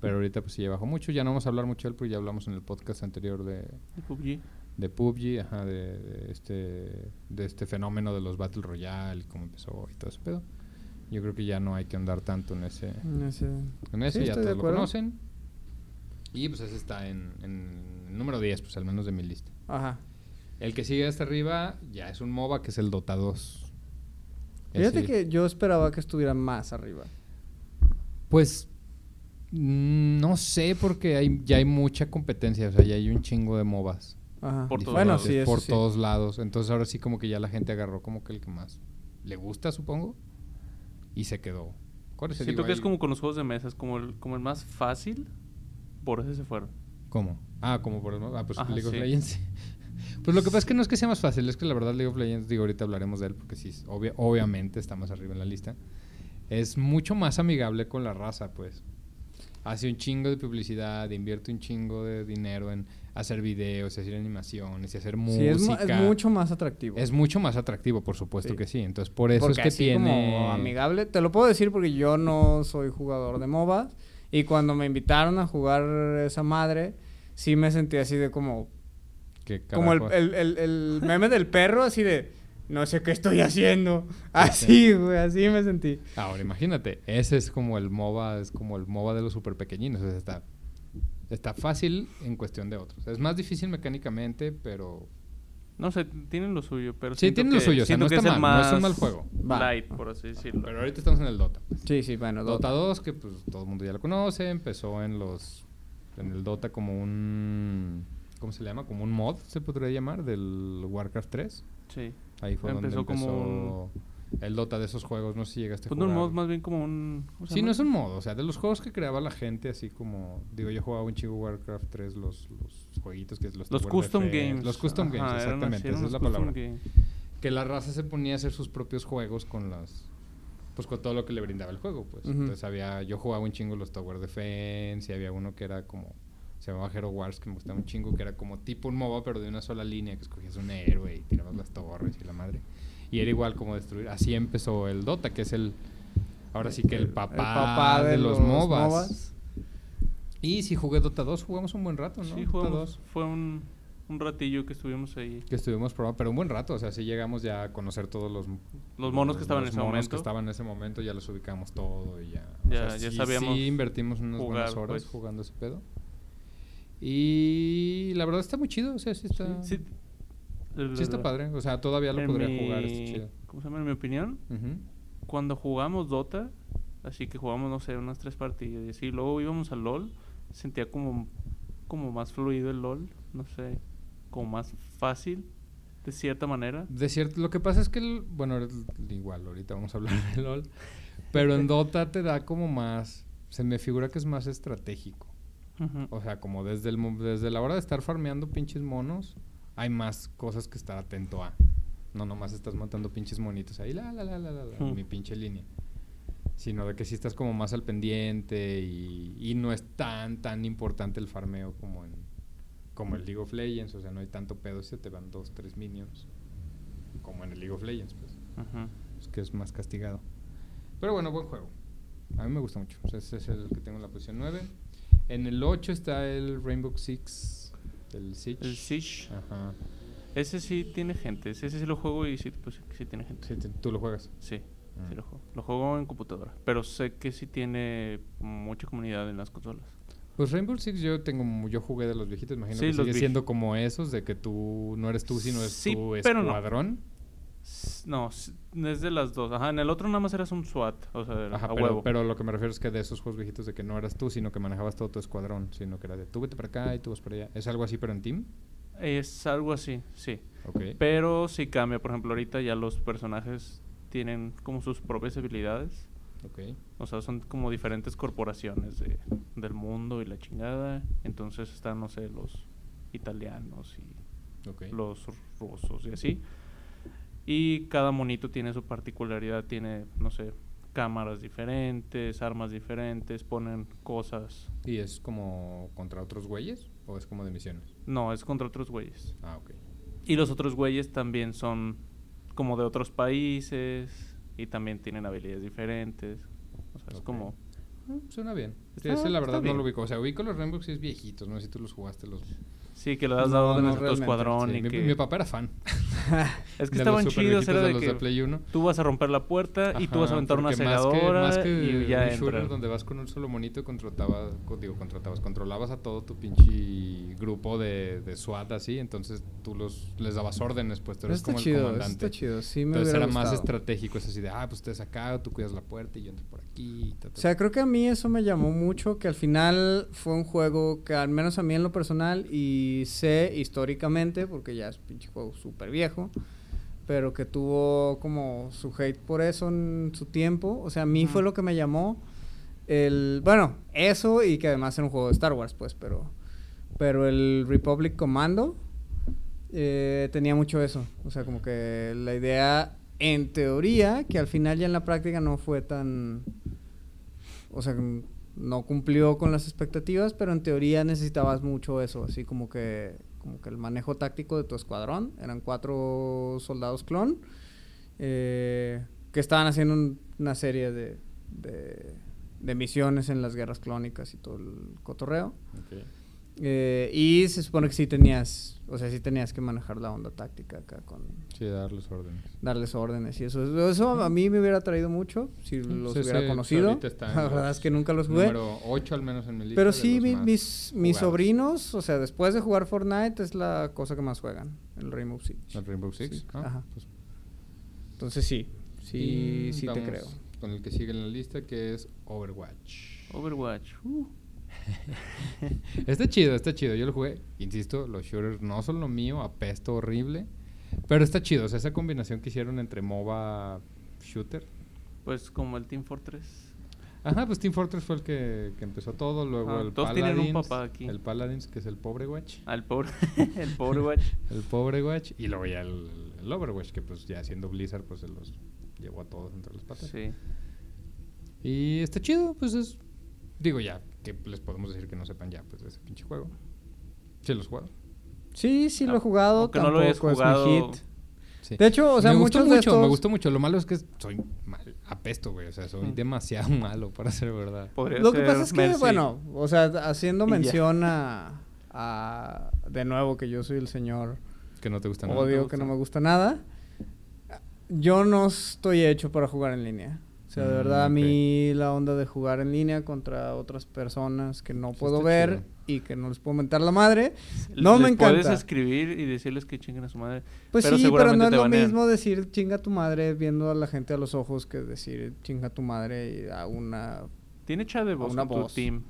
Pero ahorita pues sí ya bajó mucho. Ya no vamos a hablar mucho de él porque ya hablamos en el podcast anterior de, de PUBG. de PUBG, ajá, de, de este, de este fenómeno de los Battle Royale y cómo empezó y todo ese pedo. Yo creo que ya no hay que andar tanto en ese, Ese- en ese Sí, ya todos lo conocen. Y pues ese está en, en el número 10, pues al menos de mi lista. Ajá. El que sigue hasta arriba ya es un MOBA que es el Dota 2. Fíjate que yo esperaba que estuviera más arriba. Pues no sé porque hay, ya hay mucha competencia, o sea, ya hay un chingo de MOBAs. Ajá. Por todos bueno, lados. sí, eso por sí. todos lados. Entonces ahora sí como que ya la gente agarró como que el que más le gusta, supongo. Y se quedó. ¿Cuál es el Siento que es como con los juegos de mesa, es como el, como el más fácil. Por eso se fueron. ¿Cómo? Ah, como por el... Ah, pues Ajá, League of sí. Legends. Pues lo que pasa es que no es que sea más fácil, es que la verdad League of Legends, digo, ahorita hablaremos de él porque sí, obvia- obviamente está más arriba en la lista. Es mucho más amigable con la raza, pues. Hace un chingo de publicidad, invierte un chingo de dinero en hacer videos, hacer animaciones y hacer música. Sí, es, es mucho más atractivo. Es mucho más atractivo, por supuesto Sí. que sí. Entonces, por eso Porque es que así tiene. como amigable. Te lo puedo decir porque yo no soy jugador de MOBA. Y cuando me invitaron a jugar esa madre, sí me sentí así de como... ¿Qué Como el, el, el- el meme del perro, así de... No sé qué estoy haciendo. Así, güey, así me sentí. Ahora, imagínate, ese es como el MOBA, es como el MOBA de los super pequeñinos. O sea, está, está fácil en cuestión de otros. Es más difícil mecánicamente, pero. No sé, tienen lo suyo, pero Sí, tienen lo suyo, o sea, no está mal, no es un más mal juego. Light, por así decirlo. Pero ahorita estamos en el Dota. pues. Sí, sí, bueno, Dota Dota. 2, que pues todo el mundo ya lo conoce, empezó en los. En el Dota como un. ¿Cómo se le llama? Como un mod, se podría llamar, del Warcraft 3. Sí. Ahí fue Empezó donde empezó como el Dota de esos juegos. No sé si llegaste a Pues jugar. no, mod más bien como un... ¿cómo se Sí, no es un modo, o sea, de los juegos que creaba la gente, así como, digo, yo jugaba un chico Warcraft 3, los, los jueguitos que es los Los custom Defense, games. Los custom Ajá, games, exactamente, esa es la palabra. games. Que la raza se ponía a hacer sus propios juegos con las, pues con todo lo que le brindaba el juego, pues. Ujú. Entonces había, yo jugaba un chingo los Tower Defense y había uno que era como, se llamaba Hero Wars, que me gustaba un chingo, que era como tipo un MOBA, pero de una sola línea, que escogías un héroe y tirabas las torres y la madre. Y era igual como destruir. Así empezó el Dota, que es el, ahora sí que el papá, de, los, MOBAs. Y si jugué Dota 2, jugamos un buen rato, ¿no? Sí, Dota jugamos. 2. Fue un, un ratillo que estuvimos ahí. Que estuvimos probando, pero un buen rato, o sea, sí llegamos ya a conocer todos los... Los monos que estaban en los ese monos momento. que estaban en ese momento, ya los ubicamos todo y ya... o Ya- sea, ya sí- sabíamos Sí invertimos unas buenas horas pues. jugando ese pedo. Y la verdad está muy chido, o sea, sí está... Sí, sí está padre, o sea, todavía lo En podría mi- jugar, está chido. ¿Cómo se llama? En mi opinión, cuando jugamos Dota, así que jugamos, no sé, unas tres partidas y luego íbamos al LOL, sentía como, como más fluido el LOL, no sé, como más fácil, de cierta manera. De cierto, lo que pasa es que, el- bueno, igual, ahorita vamos a hablar de LOL, pero en Dota te da como más, se me figura que es más estratégico. O sea, como desde, el, desde la hora de estar farmeando pinches monos, hay más cosas que estar atento a. No nomás estás matando pinches monitos ahí, la, la, la, la, la, Hmm. mi pinche línea. Sino de que sí estás como más al pendiente y, y no es tan, tan importante el farmeo como en como el League of Legends. O sea, no hay tanto pedo si te van dos, tres minions. Como en el League of Legends, pues. Es que es más castigado. Pero bueno, buen juego. A mí me gusta mucho. O sea, ese es el que tengo en la posición 9. En el 8 está el Rainbow Six. El Siege. El Siege. Ajá. Ese sí tiene gente, ese sí lo juego y sí, pues, sí tiene gente. Sí, tú lo juegas. Sí, Mm. sí lo juego. Lo juego en computadora, pero sé que sí tiene mucha comunidad en las consolas. Pues Rainbow Six yo tengo yo jugué de los viejitos, imagino Sí, que sigue siendo como esos de que tú no eres tú sino es Sí, tu pero no. No, es de las dos. Ajá, en el otro nada más eras un SWAT, o sea, Ajá, a pero, huevo. pero lo que me refiero es que de esos juegos viejitos de que no eras tú, sino que manejabas todo tu escuadrón, sino que era de tú vete para acá y tú vas para allá. ¿Es algo así pero en team? Es algo así, sí. Pero sí cambia, por ejemplo, ahorita ya los personajes tienen como sus propias habilidades. Ok. O sea, son como diferentes corporaciones de- del mundo y la chingada. Entonces están, no sé, los italianos y los rusos y así. Y cada monito tiene su particularidad, tiene, no sé, cámaras diferentes, armas diferentes, ponen cosas. ¿Y es como contra otros güeyes? ¿O es como de misiones? No, es contra otros güeyes. Ah, ok. Y los otros güeyes también son como de otros países y también tienen habilidades diferentes. O sea, es como... Mm, suena bien. Sí, Está- ese la verdad no bien. lo ubico. O sea, ubico los Rainbow Six viejitos. No sé si tú los jugaste. Los... Sí, que le das dado órdenes a tu escuadrón Sí, y mi, que... mi papá era fan. Es que de estaban chidos, era de de que Play 1. tú vas a romper la puerta y tú vas a Ajá, aventar una porque más que- segadora más que y ya un donde vas con un solo monito y contratabas, co- digo, contratabas, controlabas a todo tu pinche grupo de, de SWAT así, entonces tú los les dabas órdenes, pues tú eres como el chido, eso comandante. está chido. Sí, me entonces era más gustado. estratégico, es así de, ah, pues ustedes acá, tú cuidas la puerta y yo entro por aquí. ta, ta, O sea, creo que a mí eso me llamó mucho, que al final fue un juego que al menos a mí en lo personal y sé históricamente, porque ya es pinche juego súper viejo, pero que tuvo como su hate por eso en su tiempo. O sea, a mí fue lo que me llamó el... Bueno, eso y que además era un juego de Star Wars, pues, pero... Pero el Republic Commando eh, tenía mucho eso. O sea, como que la idea, en teoría, que al final ya en la práctica no fue tan... O sea, no cumplió con las expectativas, pero en teoría necesitabas mucho eso, así como que, como que el manejo táctico de tu escuadrón. Eran cuatro soldados clon eh, que estaban haciendo un- una serie de, de, misiones en las guerras clónicas y todo el cotorreo. Eh, y se supone que sí tenías, o sea, sí tenías que manejar la onda táctica acá con Sí, darles órdenes. darles órdenes y eso. Eso a mí me hubiera traído mucho si los sí, hubiera sí, conocido. La verdad es que nunca los jugué. Número 8 al menos en mi lista. Pero sí, mi- mis, mis sobrinos, o sea, después de jugar Fortnite es la cosa que más juegan, el Rainbow Six. ¿El Rainbow Six? Sí, Ah, ajá. pues, Porque sí, sí, y sí te creo. Con el que sigue en la lista, que es Overwatch. Overwatch. uh, Está chido, está chido. Yo lo jugué. Insisto, los shooters no son lo mío, apesto horrible. Pero está chido. O sea, esa combinación que hicieron entre MOBA shooter. Pues como el Team Fortress. Ajá, pues Team Fortress fue el que, que empezó todo. Luego Ah, el todos tienen un Paladins. papá aquí. El Paladins, que es el pobre Watch. Al pobre, el pobre Watch. El pobre Watch. Y luego ya el, el Overwatch, que pues ya siendo Blizzard, pues se los llevó a todos entre las patas. Sí. Y está chido, pues es. Digo ya, que les podemos decir que no sepan ya, pues de ese pinche juego. Sí, los juego. Sí, sí lo he Ah, jugado, aunque no lo es mi jugado. hit. Sí. De hecho, o sea, me gustó muchos de mucho, me estos- gustó mucho. Lo malo es que soy mal, apesto, güey. O sea, soy Mm. demasiado malo para ser verdad. Podría Lo que pasa es que, Mercy. bueno, o sea, haciendo mención a, a- De nuevo, que yo soy el señor Que no te gusta nada. odio que no me gusta nada. Yo no estoy hecho para jugar en línea. Sea, de Mm, verdad, a ok. mí la onda de jugar en línea contra otras personas que no puedo ver chido. y que no les puedo mentar la madre, no Les me encanta. Puedes escribir y decirles que chinguen a su madre. Pues pero sí, pero no es lo banean. mismo decir chinga tu madre viendo a la gente a los ojos que decir chinga tu madre a una... Tiene chat de voz con voz. tu team.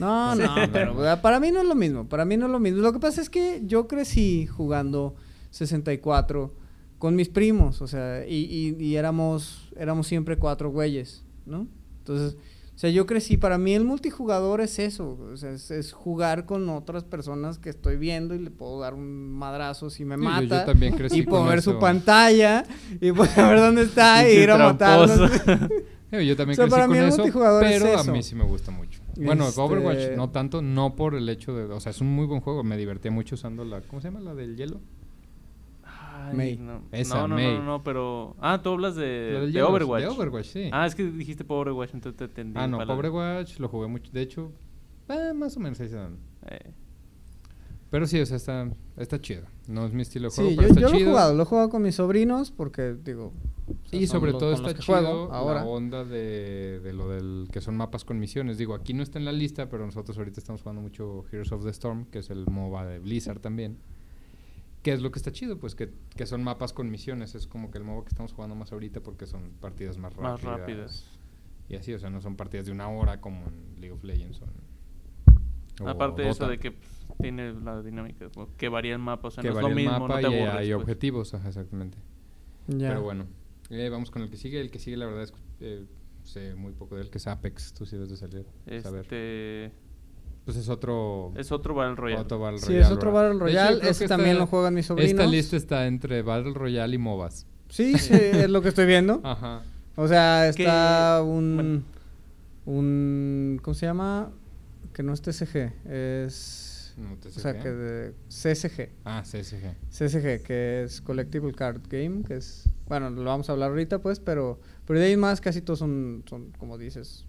No, no, pero para mí no es lo mismo, para mí no es lo mismo. Lo que pasa es que yo crecí jugando 64 con mis primos, o sea, y, y- y éramos, éramos siempre cuatro güeyes, ¿no? Entonces, o sea, yo crecí, para mí el multijugador es eso, o sea, es, es jugar con otras personas que estoy viendo y le puedo dar un madrazo si me Sí, mata. Yo también crecí y puedo con ver eso. su pantalla y puedo ver dónde está y ir a matarlo. Sí, Yo también O sea, crecí para mí con el eso, multijugador es pero a mí sí me gusta mucho. Bueno, Este- Overwatch no tanto, no por el hecho de... O sea, es un muy buen juego. Me divertía mucho usando la... ¿Cómo se llama? La del hielo. Ay, May. No, Esa, no, no, May. no, no, pero... Ah, tú hablas de, Overwatch. De Overwatch, sí. Ah, es que dijiste Overwatch, entonces te entendí. Ah, no, para- Overwatch lo jugué mucho. De hecho, eh, más o menos ahí se dan. Eh, Pero sí, o sea, está, está chido. No es mi estilo de Sí, juego, yo, pero está yo lo he chido. jugado, lo he jugado con mis sobrinos porque, digo... o sea, Y sobre los todo está chido juego ahora. la onda de, de lo del que son mapas con misiones. Digo, aquí no está en la lista, pero nosotros ahorita estamos jugando mucho Heroes of the Storm, que es el MOBA de Blizzard también. ¿Qué es lo que está chido? Pues que, que son mapas con misiones. Es como que el MOBA que estamos jugando más ahorita porque son partidas más Más rápidas. rápidas. Y así, o sea, no son partidas de una hora como en League of Legends. o en- o Aparte de eso de que pues, tiene la dinámica, que varía el mapa, o sea, que no es lo el mismo, mapa no te y aburres. hay pues. objetivos, ajá, exactamente. Ya. Pero bueno, eh, vamos con el que sigue. El que sigue, la verdad, es, eh, sé muy poco de él, que es Apex. Tú sí debes de salir. saber. Pues es otro... Es otro Battle Royale. Otro Battle Sí, es otro. Battle hecho, Royale. creo Este que también esta- lo juegan mis sobrinos. Esta lista está entre Battle Royale y MOBAs. Sí, sí, es lo que estoy viendo. Ajá. O sea, Que- está un... bueno. Un... ¿Cómo se llama? Que no es TCG, es... No sé O sea, que de CSG. Ah, CSG. CSG, que es Collectible Card Game, que es... Bueno, lo vamos a hablar ahorita, pues, pero... Pero de ahí más casi todos son, son como dices,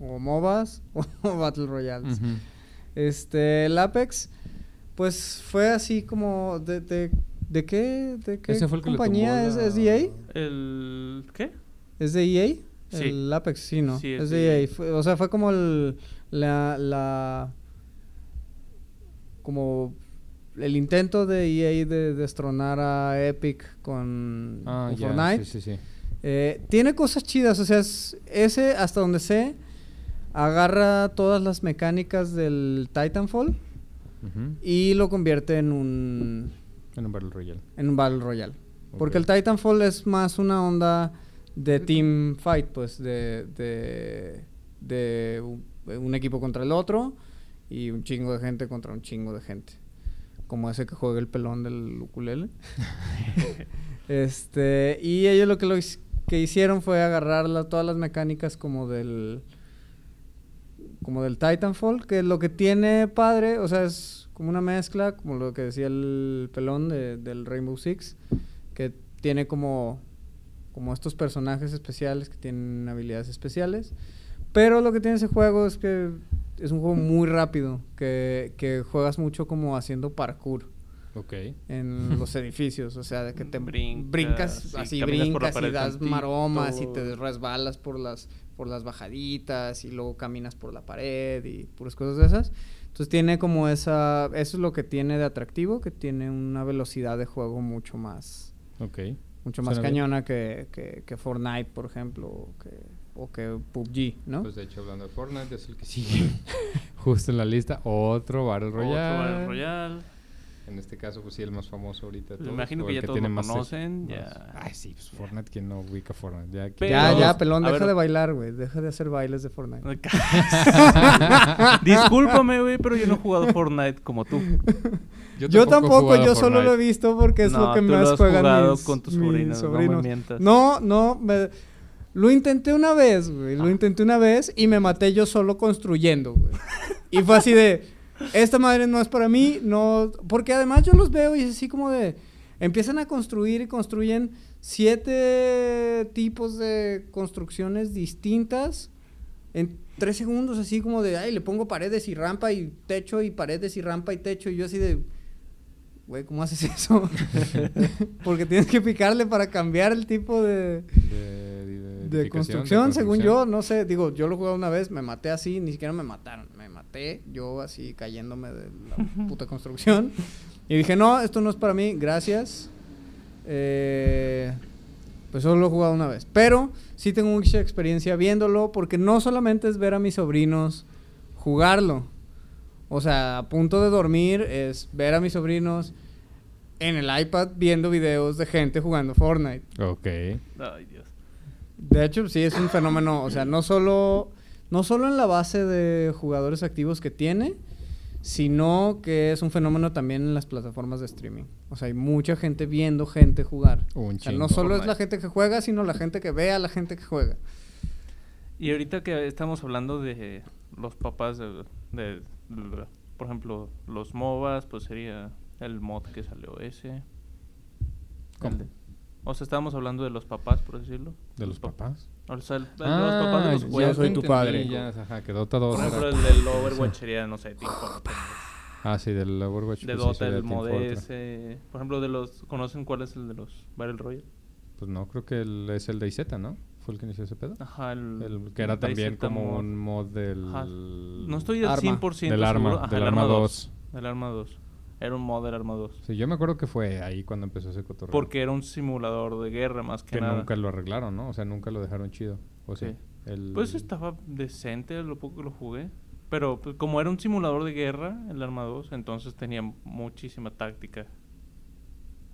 o MOBAs o Battle Royales. Ujú. Este, el Apex, pues fue así como de, de, ¿de qué, de qué Ese fue el que le compañía tomó es, la- es de EA? El. ¿Qué? ¿Es de EA? Sí. El Apex, sí, ¿no? Sí, es, es de de EA. EA. Fue- o sea, fue como el, la, la, como el intento de EA de destronar a Epic con, Ah, con Fortnite. sí, sí, sí. Eh, tiene cosas chidas, o sea, es- ese, hasta donde sé, agarra todas las mecánicas del Titanfall y lo convierte en un, En un Battle Royale. en un Battle Royale. Porque el Titanfall es más una onda de team fight, pues, de, de, de un, un equipo contra el otro y un chingo de gente contra un chingo de gente. Como ese que juega el pelón del ukulele. este, y ellos lo que, lo que hicieron fue agarrar la- todas las mecánicas como del como del Titanfall, que lo que tiene padre, o sea, es como una mezcla, como lo que decía el pelón de- del Rainbow Six, que tiene como, como estos personajes especiales que tienen habilidades especiales. Pero lo que tiene ese juego es que es un juego muy rápido, que, que juegas mucho como haciendo parkour Ok. en los edificios, o sea, de que te Brincas, brincas, sí, así brincas y das maromas y te resbalas por las por las bajaditas y luego caminas por la pared y puras cosas de esas. Entonces tiene como esa eso es lo que tiene de atractivo, que tiene una velocidad de juego mucho más Ok. mucho más Suena cañona que, que, que Fortnite, por ejemplo, o que, o que PUBG, ¿no? Pues de hecho, hablando de Fortnite, es el que sigue justo en la lista. Otro Battle Otro Royale. Battle Royale. En este caso, pues sí, el más famoso ahorita. Me todos, imagino que ya todos tiene lo conocen, más- ya. Ay, sí, pues Fortnite, ¿quién no ubica Fortnite? Ya, Pero- ya, ya, Todos- pelón, deja ver- de bailar, güey. Deja de hacer bailes de Fortnite. Discúlpame, güey, pero yo no he jugado Fortnite como tú. Yo tampoco, yo solo lo he visto porque es no, lo que tú más lo has juegan jugado mis, con tus mis sobrinos. No. No, no, me- lo intenté una vez, güey. Lo intenté una vez y me maté yo solo construyendo, güey. y fue así de, esta madre no es para mí, no... Porque además yo los veo y es así como de... Empiezan a construir y construyen siete tipos de construcciones distintas en tres segundos, así como de, ay, le pongo paredes y rampa y techo y paredes y rampa y techo. Y yo así de, güey, ¿cómo haces eso? Porque tienes que picarle para cambiar el tipo de, De, de- construcción, de según yo, no sé, digo, yo lo jugué una vez, me maté así, ni siquiera me mataron, me maté yo así cayéndome de la puta construcción. Y dije, no, esto no es para mí, gracias. Eh, pues solo lo he jugado una vez. Pero sí tengo mucha experiencia viéndolo, porque no solamente es ver a mis sobrinos jugarlo. O sea, a punto de dormir es ver a mis sobrinos en el iPad viendo videos de gente jugando Fortnite. Ok. Ay, Dios. De hecho, sí, es un fenómeno, o sea, no solo, no solo en la base de jugadores activos que tiene, sino que es un fenómeno también en las plataformas de streaming. O sea, hay mucha gente viendo gente jugar. Un O sea, no solo es la gente que juega, sino la gente que ve a la gente que juega. Y ahorita que estamos hablando de los papás de, de- de- por ejemplo, los MOBAs, pues sería el mod que salió ese. ¿Cómo? O sea, estábamos hablando de los papás, por decirlo. ¿De los papás? O sea, el, de los papás de los ya juegos. soy te tu padre. Ya, ajá, que Dota 2 Por ejemplo, el del Overwatch sería, no sé, Team Fortress. Ah, sí, del Overwatch. De pues Dota, el mod ese. Por ejemplo, de los... ¿Conocen cuál es el de los Battle Royale? Pues no, creo que el- es el de IZ, ¿no? ¿Fue el que inició ese pedo? Ajá, el... El que era el también como mod. un mod del... Ajá. No estoy al Arma. 100% Del arma, seguro. Ajá, del el arma 2. 2. El arma 2. Era un mod del arma 2. Sí, yo me acuerdo que fue ahí cuando empezó ese cotorreo. Porque era un simulador de guerra más que, que nada. nunca lo arreglaron, ¿no? O sea, nunca lo dejaron chido. ¿O sí? Sí. El... Pues estaba decente lo poco que lo jugué. Pero pues, como era un simulador de guerra, el Arma 2, entonces tenía muchísima táctica.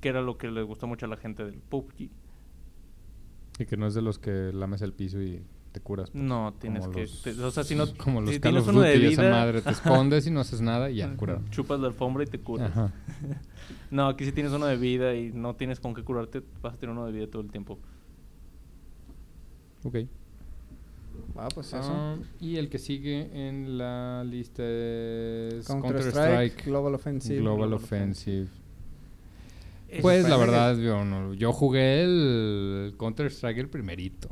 Que era lo que le gustó mucho a la gente del PUBG. Y que no es de los que lames el piso y te curas. pues, No, tienes que... los- te- o sea, si no... Como los si tienes uno de Duty, esa vida... madre, te escondes y no haces nada y ya, curado. Chupas la alfombra y te curas. Ajá. No, aquí si tienes uno de vida y no tienes con qué curarte, vas a tener uno de vida todo el tiempo. Ok. Ah, pues eso. Ah, y el que sigue en la lista es Counter-Strike, Global Offensive. Global Global Offensive. Eso Pues la verdad, yo, no- yo jugué el Counter-Strike el primerito.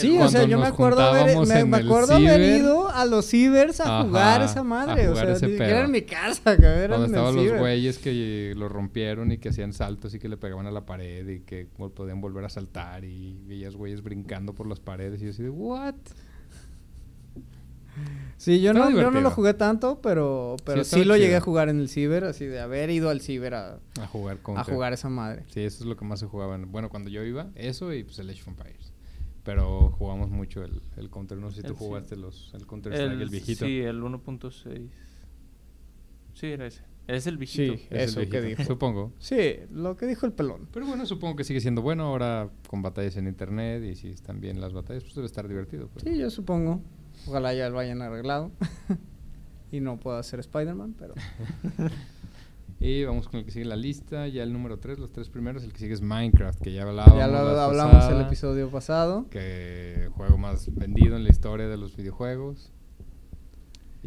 Sí, o sea, yo me acuerdo, haber, me, me acuerdo haber ido a los cibers a Ajá, jugar esa a madre. O sea, ni era en mi casa, Cuando en estaban los ciber. güeyes que lo rompieron y que hacían saltos y que le pegaban a la pared y que podían volver a saltar y veías güeyes brincando por las paredes y yo así de, ¿what? Sí, yo no, yo no lo jugué tanto, pero, pero sí, lo llegué a jugar en el ciber, así de haber ido al ciber a, A jugar a Counter. jugar esa madre. Sí, eso es lo que más se jugaban. Bueno, cuando yo iba, eso y pues el Age of Empires. Pero jugamos mucho el, el Counter. No sé si tú El sí. jugaste los, el Counter Strike, el, viejito. Sí, el 1.6. Sí, era ese. Es el viejito. Sí. Es el eso que dijo. Supongo. Sí, lo que dijo el pelón. Pero bueno, supongo que sigue siendo bueno ahora con batallas en internet y si están bien las batallas, pues debe estar divertido. pues. Sí, yo supongo. Ojalá ya lo hayan arreglado. y no pueda ser Spider-Man, pero... Y vamos con el que sigue la lista, ya el número 3, los tres primeros, el que sigue es Minecraft, que ya hablábamos. ya lo hablamos el episodio pasado. Que juego más vendido en la historia de los videojuegos.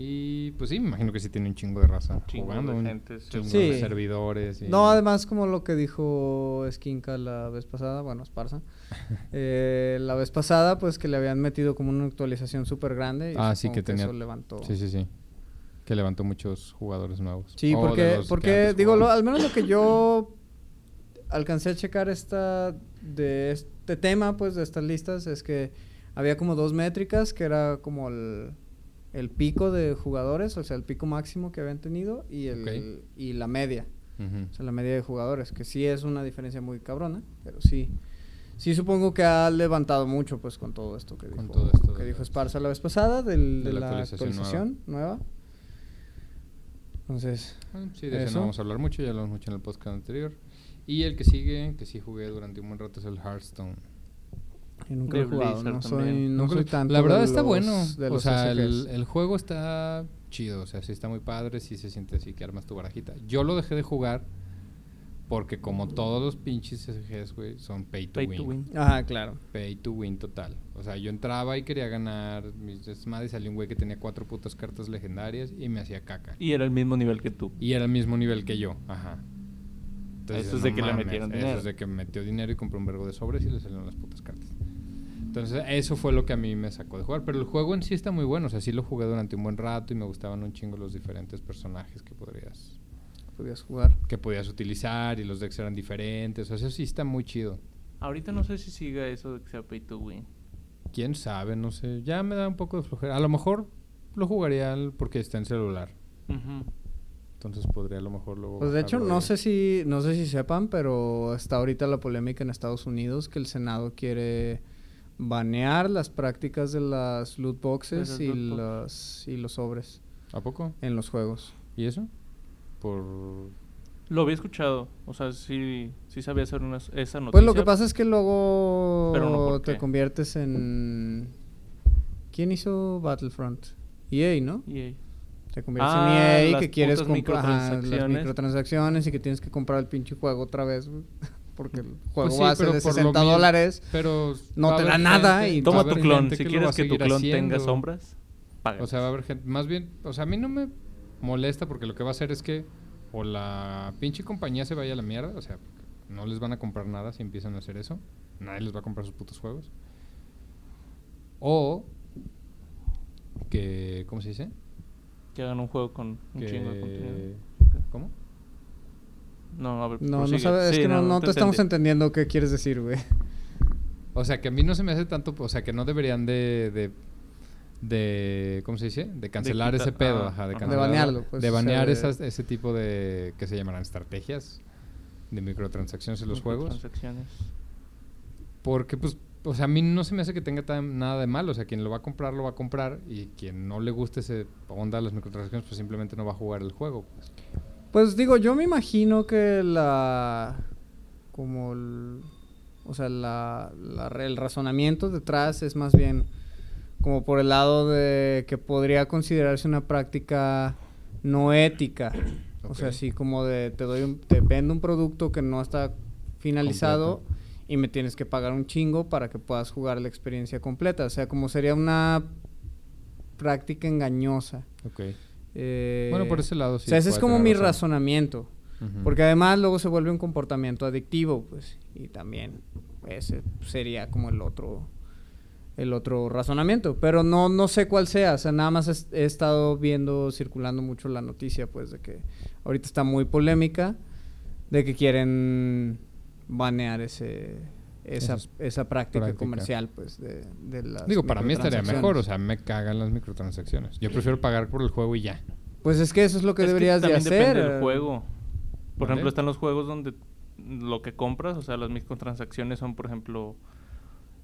Y pues sí, me imagino que sí tiene un chingo de raza Chingo jugando, de un gente, chingo sí. de servidores. y- No, además como lo que dijo Skinka la vez pasada, bueno, Esparza, eh, la vez pasada pues que le habían metido como una actualización súper grande y Ah, sí, supongo que tenía- eso levantó. Sí, sí, sí. Que levantó muchos jugadores nuevos. Sí, O porque, porque digo, lo- al menos lo que yo alcancé a checar esta de este tema, pues de estas listas, es que había como dos métricas, que era como el, el pico de jugadores, o sea, el pico máximo que habían tenido y, el, y la media. O sea, la media de jugadores, que sí es una diferencia muy cabrona, pero sí. Sí supongo que ha levantado mucho pues con todo esto que Con dijo, todo esto que dijo Esparza la vez pasada del- de de, la la actualización actualización, nueva. Entonces, Ah, Sí, de ese Eso. no vamos a hablar mucho, ya lo hemos mucho en el podcast anterior. Y el que sigue, que sí jugué durante un buen rato, es el Hearthstone. yo nunca he jugado, no soy, no Nunca soy tanto La verdad de está los- bueno. de O sea, el, el juego está chido. O sea, sí está muy padre, sí se siente así que armas tu barajita. Yo lo dejé de jugar porque como todos los pinches SGs, güey, son pay to, Pay win. to win. Ajá, claro. Pay to win total. O sea, yo entraba y quería ganar mis desmadres. Salió un güey que tenía cuatro putas cartas legendarias y me hacía caca. Y era el mismo nivel que tú. Y era el mismo nivel que yo, ajá. Eso es de que le metieron Eso dinero. es de que metió dinero y compró un vergo de sobres y le salieron las putas cartas. Entonces, eso fue lo que a mí me sacó de jugar. Pero el juego en sí está muy bueno. O sea, sí lo jugué durante un buen rato y me gustaban un chingo los diferentes personajes que podrías Podías jugar. que podías utilizar y los decks eran diferentes. O sea, eso sí está muy chido. Ahorita no sé si siga eso de que sea pay to win. Quién sabe, no sé. Ya me da un poco de flojera. A lo mejor lo jugaría porque está en celular. Entonces podría a lo mejor luego. Pues de hecho, no de- sé si no sé si sepan, pero está ahorita la polémica en Estados Unidos que el Senado quiere banear las prácticas de las loot boxes las y, loot box. los, y los sobres ¿A poco? en los juegos. ¿Y eso? Por. Lo había escuchado. O sea, sí, sí sabía hacer una, esa noticia. Pues lo que pasa es que luego Pero no por te qué. conviertes en... ¿Quién hizo Battlefront? EA, ¿no? EA. Te conviertes Ah, en EA que quieres comprar las microtransacciones. y que tienes que comprar el pinche juego otra vez. Porque el juego Pues sí, base de por lo 60 mismo- dólares. Pero. No te da nada gente- y Toma tu clon. Si quieres que tu clon tenga sombras, paga. O sea, va a haber gente. Más bien, o sea, a mí no me molesta porque lo que va a hacer es que o la pinche compañía se vaya a la mierda, o sea, no les van a comprar nada si empiezan a hacer eso. Nadie les va a comprar sus putos juegos. O que. ¿Cómo se dice? que hagan un juego con un chingo de contenido. Que, ¿Cómo? No, a ver, No, no sabes, es Sí, que no, no te estamos entendí. entendiendo qué quieres decir, güey. O sea, que a mí no se me hace tanto, o sea, que no deberían de, de, de ¿cómo se dice? De cancelar quitar- ese pedo, ah, ajá, de cancelar. De banearlo, pues, De o sea, banear esas, ese tipo de, que se llamarán estrategias de microtransacciones en los juegos. Transacciones. Porque, pues, o sea, a mí no se me hace que tenga tan, nada de malo. O sea, quien lo va a comprar, lo va a comprar. Y quien no le guste ese onda de las microtransacciones, pues simplemente no va a jugar el juego. pues. Pues digo, yo me imagino que la. Como el. O sea, la, el razonamiento detrás es más bien como por el lado de que podría considerarse una práctica no ética. O sea, así como de te doy un, te vendo un producto que no está finalizado y me tienes que pagar un chingo para que puedas jugar la experiencia completa. O sea, como sería una práctica engañosa. Ok. Eh, bueno, por ese lado sí. o sea, ese es como mi razón. razonamiento. Porque además luego se vuelve un comportamiento adictivo, pues, y también ese sería como el otro el otro razonamiento, pero no no sé cuál sea, o sea, nada más es- he, estado viendo circulando mucho la noticia pues de que ahorita está muy polémica de que quieren banear ese esa, esa práctica, práctica. comercial pues de, de las Digo, para mí estaría mejor, o sea, me cagan las microtransacciones. Yo prefiero pagar por el juego y ya. Pues es que eso es lo que Es deberías de también hacer. depende del juego. Por ¿Vale? ejemplo, están los juegos donde lo que compras, o sea, las microtransacciones son, por ejemplo,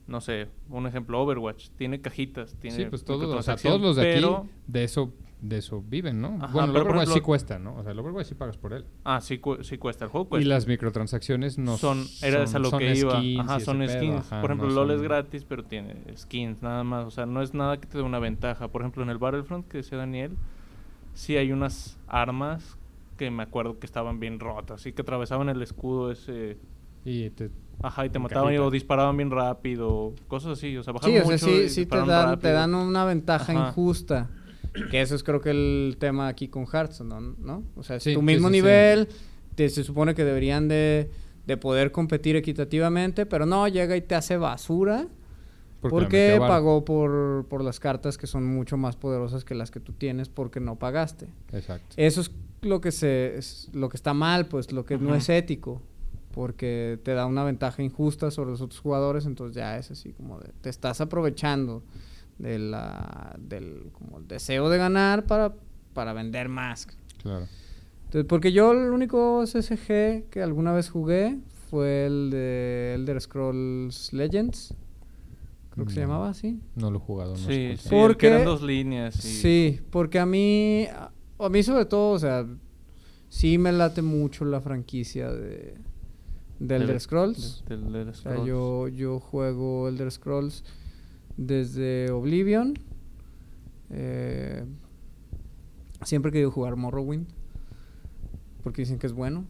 no sé, un ejemplo, Overwatch. Tiene cajitas, tiene Sí, pues todos, o sea, microtransacción, todos los de pero- aquí de eso de eso viven, ¿no? Ajá, bueno, el Overwatch sí cuesta, ¿no? O sea, el Overwatch sí pagas por él. Ah, sí, cu- sí cuesta el juego. y las microtransacciones no son, era son- a lo son que iba. skins Ajá, son pedo, skins. ajá, por ejemplo, no LOL es gratis, pero tiene skins, nada más. O sea, no es nada que te dé una ventaja. Por ejemplo, en el Battlefront que decía Daniel, sí hay unas armas que me acuerdo que estaban bien rotas y que atravesaban el escudo ese. Y te- Ajá, y te mataban y- o disparaban bien rápido, cosas así. O sea, bajaban Sí, o sea, mucho sí, y sí te dan, te dan una ventaja Ajá. injusta. Que eso es creo que el tema aquí con Hearthstone, ¿no? ¿no? O sea, es Sí, tu mismo sí, sí. nivel, te- se supone que deberían de, de poder competir equitativamente, pero no, llega y te hace basura porque porque, pagó por, por las cartas que son mucho más poderosas que las que tú tienes porque no pagaste. Exacto. Eso es lo que se es lo que está mal, pues lo que no es ético, porque te da una ventaja injusta sobre los otros jugadores, entonces ya es así como de, te estás aprovechando de la del como el deseo de ganar para para vender más. Claro. Entonces, porque yo el único CSG que alguna vez jugué fue el de Elder Scrolls Legends. Creo que se llamaba así. No lo he jugado, no sé Sí, sí, Porque- que eran dos líneas. y- Sí, porque a mí, a a mí sobre todo, o sea, sí me late mucho la franquicia de, de Elder Scrolls. Elder O sea, Scrolls. yo, yo juego Elder Scrolls desde Oblivion. Eh, siempre he querido jugar Morrowind. Porque dicen que es bueno.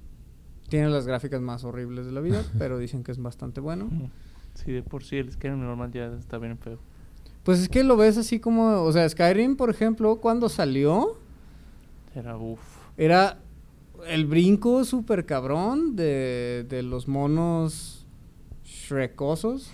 Tiene las gráficas más horribles de la vida, pero dicen que es bastante bueno. Sí, de por sí el Skyrim normal ya está bien feo. Pues es que lo ves así como, o sea, Skyrim, por ejemplo, cuando salió, Era uff. Era el brinco súper cabrón de, de los monos Shrekosos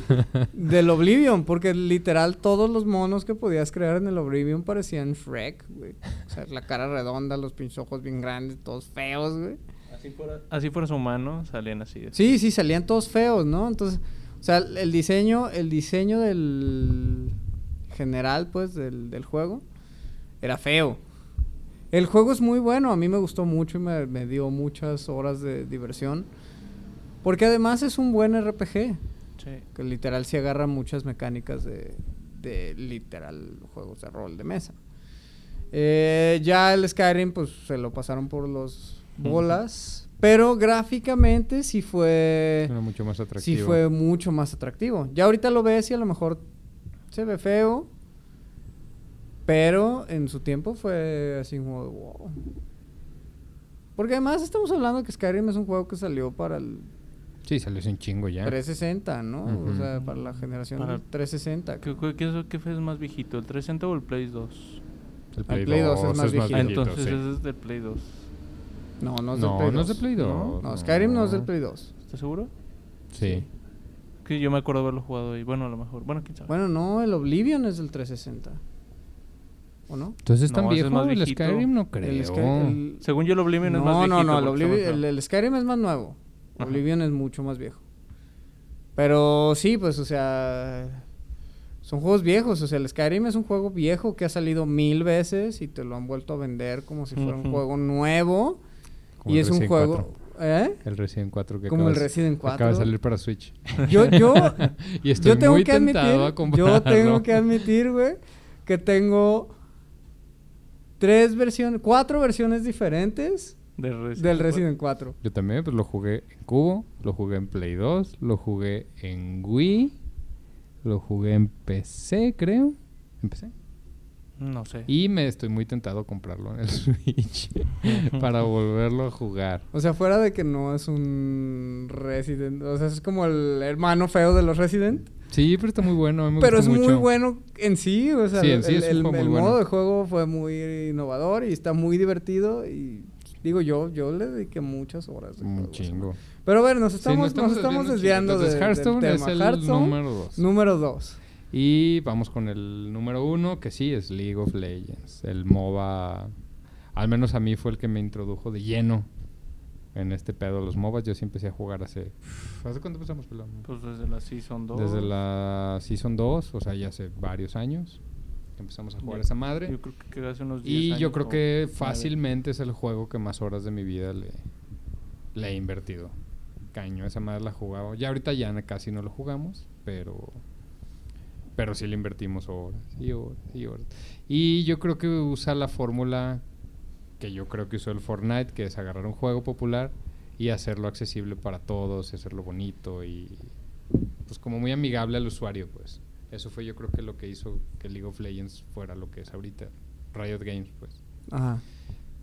del Oblivion, porque literal todos los monos que podías crear en el Oblivion parecían Shrek, güey. O sea, la cara redonda, los pinches ojos bien grandes, todos feos, güey. Así fuera, así fuera su humano, salían así. de- Sí, sí, salían todos feos, ¿no? Entonces, o sea, el diseño, el diseño del general, pues, del, del juego, era feo. El juego es muy bueno, a mí me gustó mucho y me, me dio muchas horas de diversión. Porque además es un buen RPG, Sí. que literal se agarra muchas mecánicas de, de literal juegos de rol de mesa. Eh, ya el Skyrim, pues se lo pasaron por los bolas. Pero gráficamente sí fue. Era mucho más Sí atractivo. fue mucho más atractivo. Ya ahorita lo ves y a lo mejor se ve feo. Pero en su tiempo fue así como de, wow. Porque además estamos hablando que Skyrim es un juego que salió para el Sí, salió sin chingo ya. 360, ¿no? O Ujú. sea, para la generación Para- 360. ¿Qué, qué, qué es, qué fue más viejito? ¿El 360 o el Play 2? El El Play 2 es más viejito. Ah, viejito, entonces sí. ese es del Play 2. No, no es del No, Play 2. no es de Play 2. ¿No? No, Skyrim no es del Play 2. ¿Estás seguro? Sí. Que yo me acuerdo haberlo jugado ahí. Bueno, a lo mejor. Bueno, quién sabe. Bueno, no, el Oblivion es del 360. ¿O no? Entonces es tan No, es viejo el. Skyrim, no creo. El Sky- el- Según yo, el Oblivion es más No, viejito. no, no, el, Oblivion- el, Skyrim es más nuevo. Ajá. Oblivion es mucho más viejo. Pero sí, pues, o sea, son juegos viejos. O sea, el Skyrim es un juego viejo que ha salido mil veces y te lo han vuelto a vender como si fuera un juego nuevo. Como y el es un Resident juego... 4. ¿Eh? El Resident 4 que Como el acaba de- Resident Acaba de 4. salir para Switch. Yo, yo, y estoy yo tengo muy que admitir, a yo tengo que admitir, güey, que tengo tres versiones, cuatro versiones diferentes Del Resident. del Resident 4. Yo también, pues lo jugué en Cubo, lo jugué en Play 2, lo jugué en Wii, Lo jugué en PC, creo. ¿En PC? No sé. Y me estoy muy tentado a comprarlo en el Switch para volverlo a jugar. O sea, fuera de que no es un Resident, o sea, es como el hermano feo de los Resident. Sí, pero está muy bueno. a me Pero es muy bueno en sí, o sea, Sí, en el, sí el- el bueno. modo de juego fue muy innovador y está muy divertido y digo yo, yo le dediqué muchas horas. de Un chingo. Pero bueno, nos Sí, estamos, nos estamos desviando de, Hearthstone del es el Hearthstone, número 2. número 2. Y vamos con el número uno, que sí, es League of Legends. El MOBA, al menos a mí fue el que me introdujo de lleno en este pedo de los MOBAs. Yo sí empecé a jugar hace... ¿Hace cuánto empezamos, pelón? Pues desde la Season 2. Desde la Season 2, o sea, ya hace varios años que empezamos a jugar esa madre. Yo creo que hace unos 10 Y yo creo que fácilmente es el juego que más horas de mi vida le, le he invertido. Caño, esa madre la jugaba. Ya ahorita ya casi no lo jugamos, pero pero sí le invertimos horas y horas y horas. Y yo creo que usa la fórmula que yo creo que usó el Fortnite, que es agarrar un juego popular y hacerlo accesible para todos, y hacerlo bonito y pues como muy amigable al usuario, pues. Eso fue yo creo que lo que hizo que League of Legends fuera lo que es ahorita. Riot Games, pues. Ajá.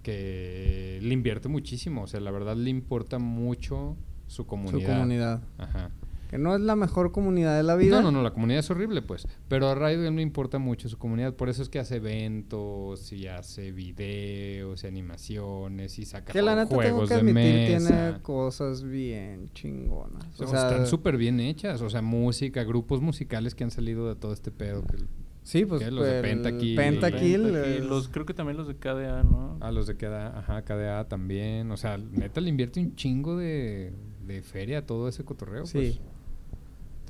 Que le invierte muchísimo, o sea, la verdad le importa mucho su comunidad. Su comunidad. Ajá. Que no es la mejor comunidad de la vida. No, no, no, la comunidad es horrible, pues. Pero a Riot Games le importa mucho su comunidad. Por eso es que hace eventos y hace videos y animaciones y saca Que la neta tengo juegos que de admitir, mesa. tiene cosas bien chingonas. O O sea, sea, están súper bien hechas. O sea, música, grupos musicales que han salido de todo este pedo. que- Sí, pues. Los de Pentakill. Pentakill, Pentakill, los, creo que también los de KDA, ¿no? a los de KDA, ajá, KDA también. O sea, neta le invierte un chingo de, de feria a todo ese cotorreo. Sí. Pues.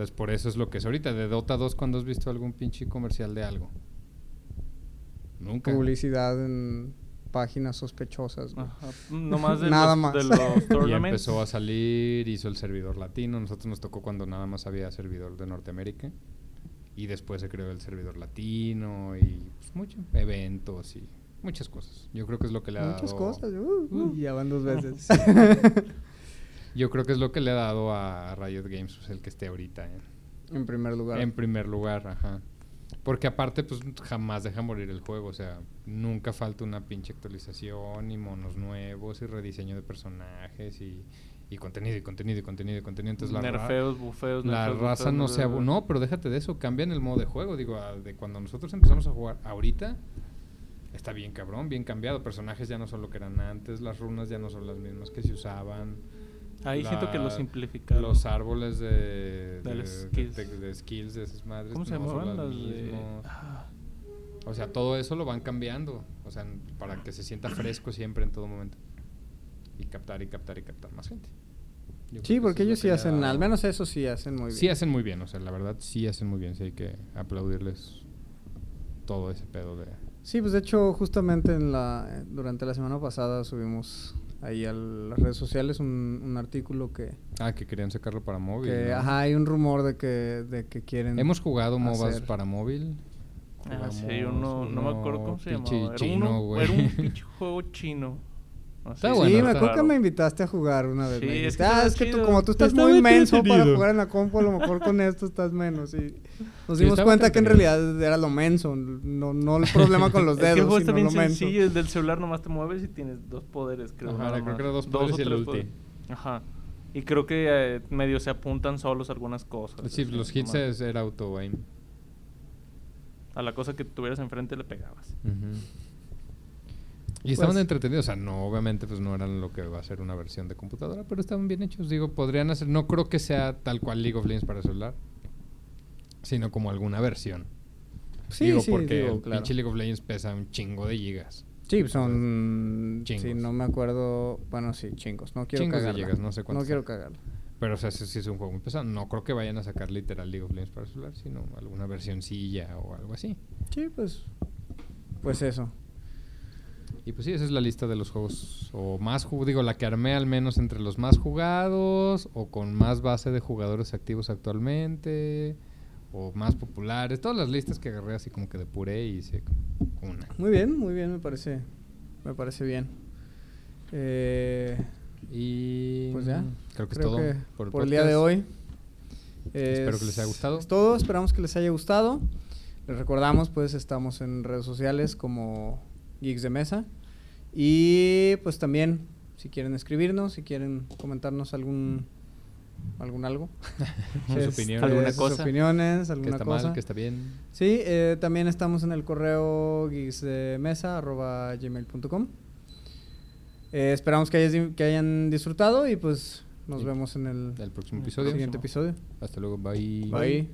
Entonces, por eso es lo que es ahorita. De Dota 2, ¿cuándo has visto algún pinche comercial de algo? Nunca. publicidad en páginas sospechosas. Ajá. Nomás de Nada los, más. de los Y empezó a salir, hizo el servidor latino. Nosotros nos tocó cuando nada más había servidor de Norteamérica. Y después se creó el servidor latino y pues mucho, eventos y muchas cosas. Yo creo que es lo que le ha Muchas dado. cosas. uh, uh, Uh. ya van dos veces. Yo creo que es lo que le ha dado a Riot Games pues, el que esté ahorita en, en primer lugar. en primer lugar, ajá. Porque aparte, pues jamás deja morir el juego. O sea, nunca falta una pinche actualización y monos nuevos y rediseño de personajes y, y contenido y contenido y contenido y contenido. Entonces la, nerfeos, bufeos, la nerfeos, raza bufeos, no se... abu-. No, pero déjate de eso. Cambian el modo de juego. Digo, a- de cuando nosotros empezamos a jugar ahorita... Está bien cabrón, bien cambiado. Personajes ya no son lo que eran antes. Las runas ya no son las mismas que se usaban. Ahí siento que lo La- simplificaron. Los árboles de, De de, skills. de- de skills de esas madres. ¿Cómo se no son llamaban los las. Ah, O sea, todo eso lo van cambiando. O sea, para que se sienta fresco siempre en todo momento. Y captar y captar y captar más gente. Yo Sí, que porque ellos sí hacen, al menos eso sí hacen muy bien. Sí hacen muy bien, o sea, la verdad sí hacen muy bien. Sí hay que aplaudirles todo ese pedo de... Sí, pues de hecho, justamente en la, durante la semana pasada subimos ahí a las redes sociales un, un artículo que, Ah, que querían sacarlo para móvil. que, ¿no? ajá, hay un rumor de que, de que quieren... Hemos jugado MOBAs hacer. para móvil. Ah, sí, Jugamos uno, no me acuerdo uno cómo se llamaba. Era, chino, uno, güey. era un pinche juego chino. Está sí, bueno, me está acuerdo que me invitaste a jugar una vez. Sí, me es que ah, es que tú, como tú estás muy menso para jugar en la compu, a lo mejor con esto estás menos. Y nos dimos cuenta que en realidad era lo menso, no, no el problema con los Es que dedos, juego está sino bien lo menso. sencillo. El del celular nomás te mueves y tienes dos poderes, creo. Ajá, creo que era dos poderes o y el tres ulti. poderes. Ajá. Y creo que eh, medio se apuntan solos algunas cosas. Sí, así, los hits es- era auto aim. A la cosa que tuvieras enfrente le pegabas. Y estaban Pues- entretenidos, o sea, no, obviamente, pues no eran lo que va a ser una versión de computadora, pero estaban bien hechos. Digo, podrían hacer, no creo que sea tal cual League of Legends para celular, sino como alguna versión. Sí, digo, sí, porque digo, el claro. pinche League of Legends pesa un chingo de gigas. Sí, son. Sí, Chingos. no me acuerdo. Bueno, sí, chingos. No quiero Chingos de gigas, no sé cuántos No quiero son. cagarla. Pero, o sea, sí, sí es un juego muy pesado. No creo que vayan a sacar literal League of Legends para celular, sino alguna versioncilla o algo así. Sí, pues. Pues eso. Y pues sí, esa es la lista de los juegos o más digo la que armé al menos entre los más jugados o con más base de jugadores activos actualmente o más populares, todas las listas que agarré así como que depuré y hice una. Muy bien, muy bien, me parece. Me parece bien. Eh, Y Pues ya. creo que creo es todo que por por el, día de hoy. Espero que les haya gustado. Es todo, esperamos que les haya gustado. Les recordamos, pues estamos en redes sociales como Geeks de Mesa. Y pues también, si quieren escribirnos, si quieren comentarnos algún algún algo. Sus opiniones. Alguna sus cosa. opiniones, Que alguna está cosa. mal, que está bien. Sí, eh, también estamos en el correo geeksdemesa.gmail.com eh, Esperamos que, hayas- que hayan disfrutado y pues nos Y- vemos en el El próximo El episodio. siguiente episodio. Hasta luego. Bye. Bye.